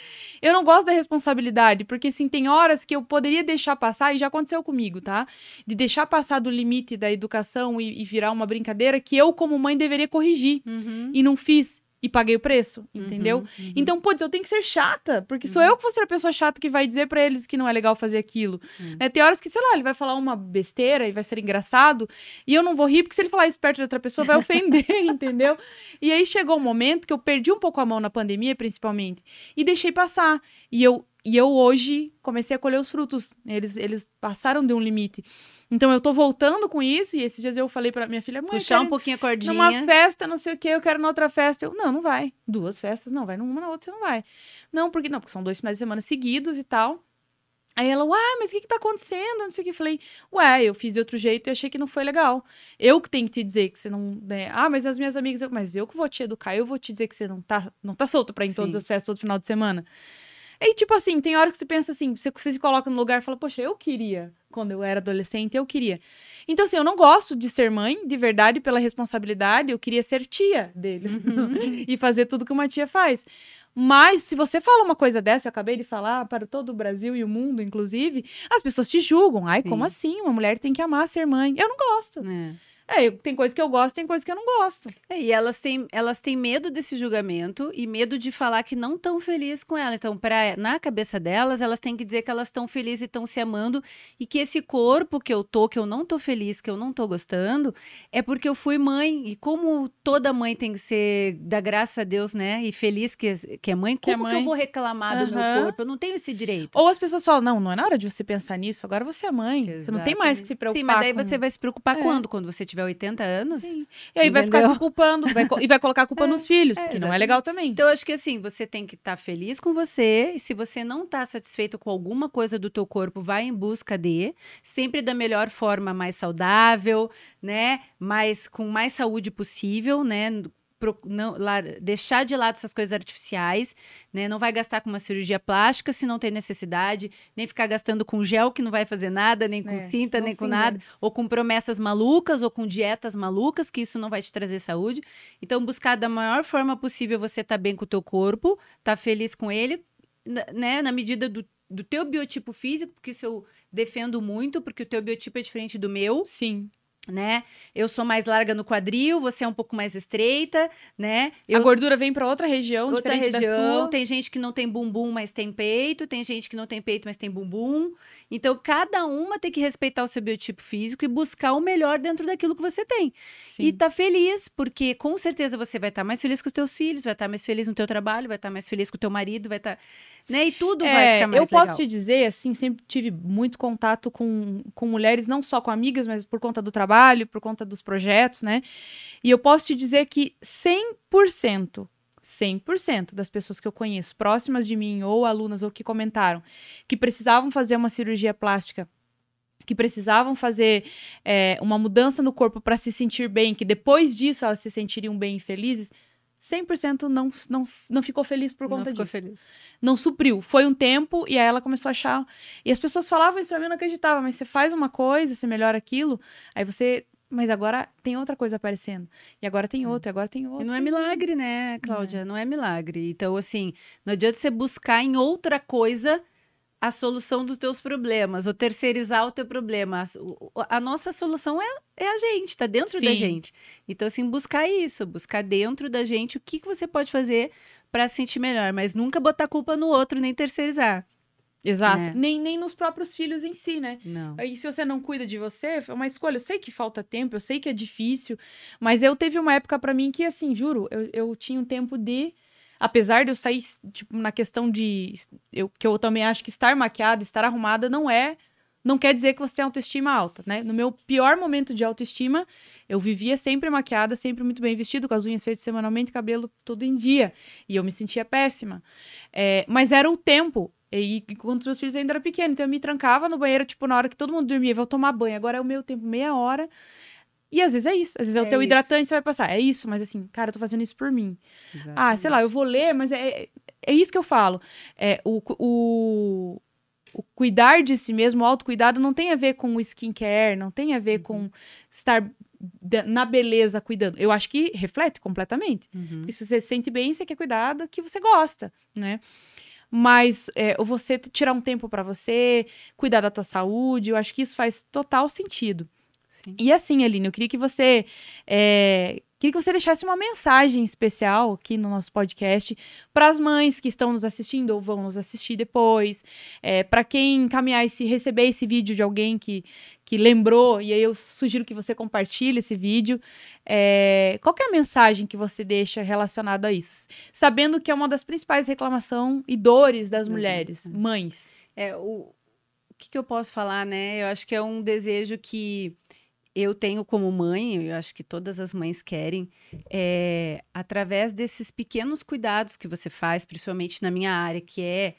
Eu não gosto da responsabilidade, porque assim, tem horas que eu poderia deixar passar, e já aconteceu comigo, tá? De deixar passar do limite da educação e, e virar uma brincadeira que eu, como mãe, deveria corrigir. Uhum. E não fiz. E paguei o preço, entendeu? Uhum, uhum. Então, putz, eu tenho que ser chata, porque sou Uhum. eu que vou ser a pessoa chata que vai dizer pra eles que não é legal fazer aquilo. Uhum. Né? Tem horas que, sei lá, ele vai falar uma besteira e vai ser engraçado, e eu não vou rir, porque se ele falar isso perto de outra pessoa, vai ofender, [laughs] entendeu? E aí chegou um momento que eu perdi um pouco a mão na pandemia, principalmente, e deixei passar. E eu, e eu hoje comecei a colher os frutos. Eles, eles passaram de um limite. Então eu tô voltando com isso, e esses dias eu falei pra minha filha, mãe, Puxar um pouquinho a cordinha. numa festa, não sei o que, eu quero na outra festa. Eu, não, não vai. Duas festas, não, vai numa, na outra você não vai. Não, porque não, porque são dois finais de semana seguidos e tal. Aí ela, uai, mas o que que tá acontecendo? Não sei o que. Eu falei, ué, eu fiz de outro jeito e achei que não foi legal. Eu que tenho que te dizer que você não. né, Ah, mas as minhas amigas, eu- mas eu que vou te educar, eu vou te dizer que você não tá, não tá solto pra ir em todas Sim. as festas todo final de semana. E, tipo assim, tem hora que você pensa assim, você, você se coloca no lugar e fala, poxa, eu queria, quando eu era adolescente, eu queria. Então, assim, eu não gosto de ser mãe, de verdade, pela responsabilidade, eu queria ser tia deles [laughs] e fazer tudo que uma tia faz. Mas, se você fala uma coisa dessa, eu acabei de falar para todo o Brasil e o mundo, inclusive, as pessoas te julgam. Ai, Sim. como assim? Uma mulher tem que amar ser mãe. Eu não gosto. É. É, tem coisa que eu gosto, tem coisa que eu não gosto. É, e elas têm, elas têm medo desse julgamento e medo de falar que não estão felizes com ela. Então, pra, na cabeça delas, elas têm que dizer que elas estão felizes e estão se amando e que esse corpo que eu tô, que eu não tô feliz, que eu não tô gostando, é porque eu fui mãe. E como toda mãe tem que ser, da graça a Deus, né? E feliz que, é- que é mãe, Que é como que mãe. eu vou reclamar do meu corpo? Eu não tenho esse direito. Ou as pessoas falam, não, não é na hora de você pensar nisso, agora você é mãe. Você não tem mais que se preocupar Sim, mas daí com... você vai se preocupar É. quando? Quando você tiver 80 anos? Sim. E aí vai ficar Entendeu? se culpando vai e vai colocar a culpa [laughs] nos filhos, é, que não é exatamente. legal também. Então, eu acho que assim, você tem que estar feliz com você, e se você não está satisfeito com alguma coisa do teu corpo, vai em busca de, sempre da melhor forma, mais saudável, né? Mais, com mais saúde possível, né? Pro- não, deixar de lado essas coisas artificiais, né? Não vai gastar com uma cirurgia plástica se não tem necessidade, nem ficar gastando com gel que não vai fazer nada, nem com É, cinta, nem com finga. nada ou com promessas malucas, ou com dietas malucas, que isso não vai te trazer saúde. Então, buscar da maior forma possível você estar bem com o teu corpo, estar feliz com ele, na- né, na medida do, do teu biotipo físico, porque isso eu defendo muito, porque o teu biotipo é diferente do meu, Sim. Né? Eu sou mais larga no quadril, você é um pouco mais estreita, né? Eu A gordura vem pra outra região, outra região. Tem gente que não tem bumbum, mas tem peito. Tem gente que não tem peito, mas tem bumbum. Então, cada uma tem que respeitar o seu biotipo físico e buscar o melhor dentro daquilo que você tem. Sim. E tá feliz, porque com certeza você vai estar mais feliz com os teus filhos, vai estar mais feliz no teu trabalho, vai estar mais feliz com o teu marido, vai estar... Né? E tudo vai É, ficar mais eu posso legal. te dizer, assim, sempre tive muito contato com, com mulheres, não só com amigas, mas por conta do trabalho, por conta dos projetos, né? E eu posso te dizer que 100%, 100% das pessoas que eu conheço, próximas de mim, ou alunas, ou que comentaram, que precisavam fazer uma cirurgia plástica, que precisavam fazer é, uma mudança no corpo para se sentir bem, que depois disso elas se sentiriam bem e felizes, 100% não, não, não ficou feliz por Não conta ficou disso feliz. não supriu. Foi um tempo e aí ela começou a achar. E as pessoas falavam isso pra mim, eu não acreditava, mas você faz uma coisa, você melhora aquilo, aí você. Mas agora tem outra coisa aparecendo. E agora tem outra, e agora tem outra. E não é milagre, né, Cláudia? Não é milagre. Então, assim, não adianta você buscar em outra coisa a solução dos teus problemas, ou terceirizar o teu problema. A, nossa solução é, é a gente, tá dentro da Sim. gente. Então, assim, buscar isso, buscar dentro da gente o que, que você pode fazer para se sentir melhor, mas nunca botar a culpa no outro, nem terceirizar. Exato. É. Nem, nem nos próprios filhos em si, né? Não. Aí, se você não cuida de você, é uma escolha. Eu sei que falta tempo, eu sei que é difícil, mas eu teve uma época pra mim que, assim, juro, eu, eu tinha um tempo de. Apesar de eu sair, tipo, na questão de. Eu, que eu também acho que estar maquiada, estar arrumada não é. Não quer dizer que você tem autoestima alta, né? No meu pior momento de autoestima, eu vivia sempre maquiada, sempre muito bem vestida, com as unhas feitas semanalmente, cabelo todo em dia. E eu me sentia péssima. É, mas era o tempo. E, quando os meus filhos ainda eram pequenos, então eu me trancava no banheiro, tipo, na hora que todo mundo dormia, vou tomar banho. Agora é o meu tempo, meia hora. E às vezes é isso. Às vezes é, o É teu isso. hidratante, você vai passar. É isso, mas assim, cara, eu tô fazendo isso por mim. Ah, sei lá, eu vou ler, mas é, é, é isso que eu falo. É, o, o, o cuidar de si mesmo, o autocuidado, não tem a ver com o skincare, não tem a ver com estar na beleza cuidando. Eu acho que reflete completamente. Uhum. Se você se sente bem, você quer cuidar do que você gosta, né? Mas é, você tirar um tempo pra você, cuidar da tua saúde, eu acho que isso faz total sentido. Sim. E assim, Aline, eu queria que você é, queria que você deixasse uma mensagem especial aqui no nosso podcast para as mães que estão nos assistindo ou vão nos assistir depois, é, para quem encaminhar esse receber esse vídeo de alguém que, que lembrou e aí eu sugiro que você compartilhe esse vídeo. É, qual é a mensagem que você deixa relacionada a isso, sabendo que é uma das principais reclamações e dores das Das mulheres, mães, mães. É, o, o que, que eu posso falar, né? Eu acho que é um desejo que eu tenho como mãe, eu acho que todas as mães querem, é, através desses pequenos cuidados que você faz, principalmente na minha área, que é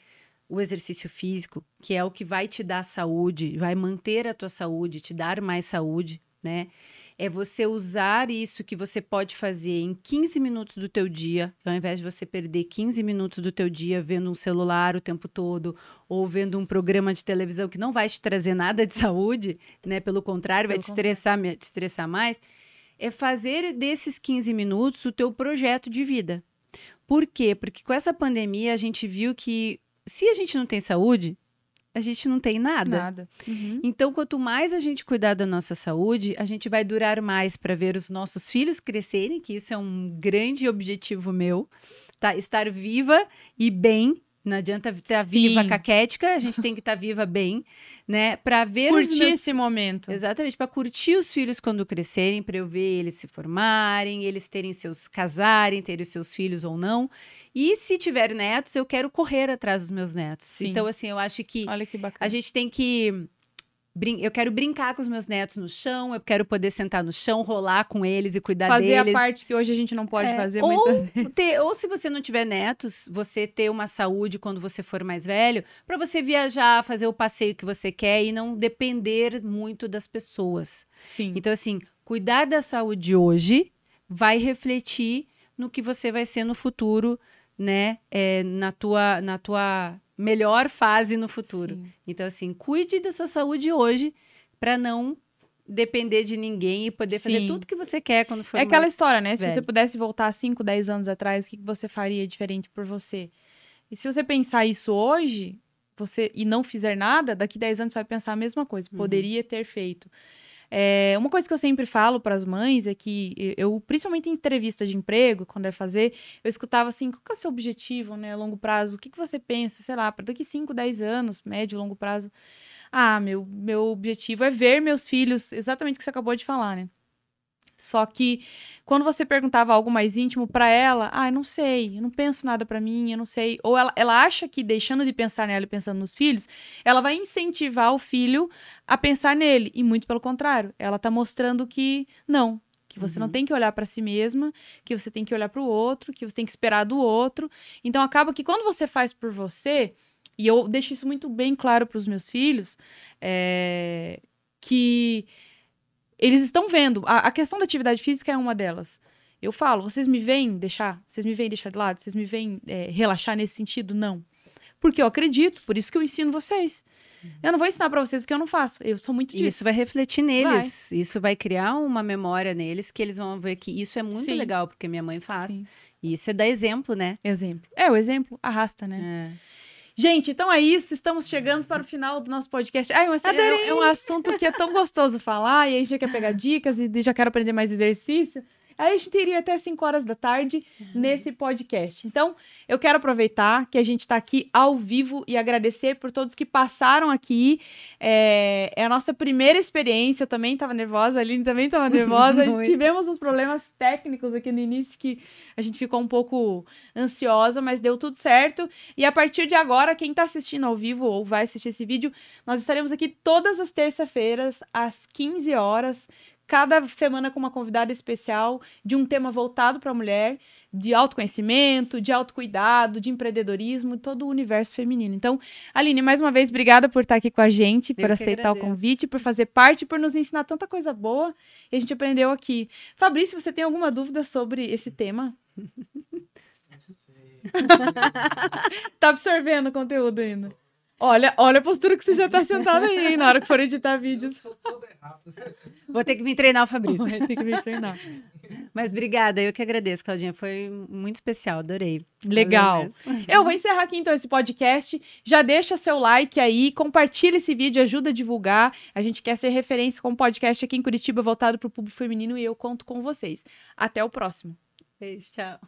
o exercício físico, que é o que vai te dar saúde, vai manter a tua saúde, te dar mais saúde, né? É você usar isso que você pode fazer em 15 minutos do teu dia, ao invés de você perder 15 minutos do teu dia vendo um celular o tempo todo, ou vendo um programa de televisão que não vai te trazer nada de saúde, né? Pelo contrário, vai Pelo te estressar, me- te estressar mais. É fazer desses 15 minutos o teu projeto de vida. Por quê? Porque com essa pandemia a gente viu que se a gente não tem saúde, a gente não tem nada. Nada. Uhum. Então, quanto mais a gente cuidar da nossa saúde, a gente vai durar mais para ver os nossos filhos crescerem, que isso é um grande objetivo meu, tá? Estar viva e bem. Não adianta estar Sim. viva caquética, a gente tem que estar viva bem, né? Para ver os Curtir meus esse momento. Exatamente, para curtir os filhos quando crescerem, para eu ver eles se formarem, eles terem seus casarem, terem seus filhos ou não. E se tiver netos, eu quero correr atrás dos meus netos. Sim. Então, assim, eu acho que Olha que bacana. a gente tem que. Eu quero brincar com os meus netos no chão, eu quero poder sentar no chão, rolar com eles e cuidar fazer deles. a parte que hoje a gente não pode É, fazer ou, ter- ou se você não tiver netos, você ter uma saúde quando você for mais velho, para você viajar, fazer o passeio que você quer e não depender muito das pessoas. Sim. Então, assim, cuidar da saúde hoje vai refletir no que você vai ser no futuro, né? É, na, tua, na tua melhor fase no futuro. Sim. Então, assim, cuide da sua saúde hoje para não depender de ninguém e poder fazer Sim. tudo que você quer quando for É aquela história, né? Se você pudesse voltar 5, 10 anos atrás, o que você faria diferente por você? E se você pensar isso hoje, você e não fizer nada, daqui 10 anos você vai pensar a mesma coisa. Uhum. Poderia ter feito. É, uma coisa que eu sempre falo para as mães é que eu, principalmente em entrevista de emprego, quando é fazer, eu escutava assim: qual é o seu objetivo, né, a longo prazo? O que, que você pensa, sei lá, para daqui 5, 10 anos, médio, longo prazo? Ah, meu, meu objetivo é ver meus filhos, exatamente o que você acabou de falar, né? Só que quando você perguntava algo mais íntimo pra ela, ah, eu não sei, eu não penso nada pra mim, eu não sei. Ou ela, ela acha que deixando de pensar nela e pensando nos filhos, ela vai incentivar o filho a pensar nele. E muito pelo contrário, ela tá mostrando que não, que você não Uhum. tem que olhar pra si mesma, que você tem que olhar pro outro, que você tem que esperar do outro. Então acaba que quando você faz por você, e eu deixo isso muito bem claro pros meus filhos, é, que eles estão vendo. A, a questão da atividade física é uma delas. Eu falo, vocês me veem deixar? Vocês me veem deixar de lado? Vocês me veem é, relaxar nesse sentido? Não. Porque eu acredito, por isso que eu ensino vocês. Eu não vou ensinar pra vocês o que eu não faço. Eu sou muito disso. Isso vai refletir neles. Isso vai criar uma memória neles que eles vão ver que isso é muito Sim. legal, porque minha mãe faz. Sim. E isso é dar exemplo, né? Exemplo. É, o exemplo arrasta, né? É. Gente, então é isso. Estamos chegando para o final do nosso podcast. Ai, mas é, é um assunto que é tão gostoso falar, e aí a gente já quer pegar dicas e já quero aprender mais exercício. Aí a gente teria até 5 horas da tarde nesse podcast. Então, eu quero aproveitar que a gente está aqui ao vivo e agradecer por todos que passaram aqui. É, é a nossa primeira experiência. Eu também estava nervosa, a Aline também estava [laughs] nervosa. Tivemos uns problemas técnicos aqui no início que a gente ficou um pouco ansiosa, mas deu tudo certo. E a partir de agora, quem está assistindo ao vivo ou vai assistir esse vídeo, nós estaremos aqui todas as terça-feiras, às 15 horas, cada semana com uma convidada especial de um tema voltado para a mulher, de autoconhecimento, de autocuidado, de empreendedorismo, todo o universo feminino. Então, Aline, mais uma vez, obrigada por estar aqui com a gente, por que aceitar o agradeço. convite, por fazer parte, por nos ensinar tanta coisa boa e a gente aprendeu aqui. Fabrício, você tem alguma dúvida sobre esse tema? Não [laughs] sei. [laughs] Tá absorvendo o conteúdo ainda. Olha, olha a postura que você já tá sentada aí, hein, na hora que for editar Eu vídeos. Vou ter que vir treinar o Fabrício. Vai ter que me treinar. Mas obrigada, eu que agradeço, Claudinha. Foi muito especial, adorei. Legal. Eu vou encerrar aqui então esse podcast. Já deixa seu like aí, compartilha esse vídeo, ajuda a divulgar. A gente quer ser referência com um podcast aqui em Curitiba voltado para o público feminino e eu conto com vocês. Até o próximo. Beijo, tchau.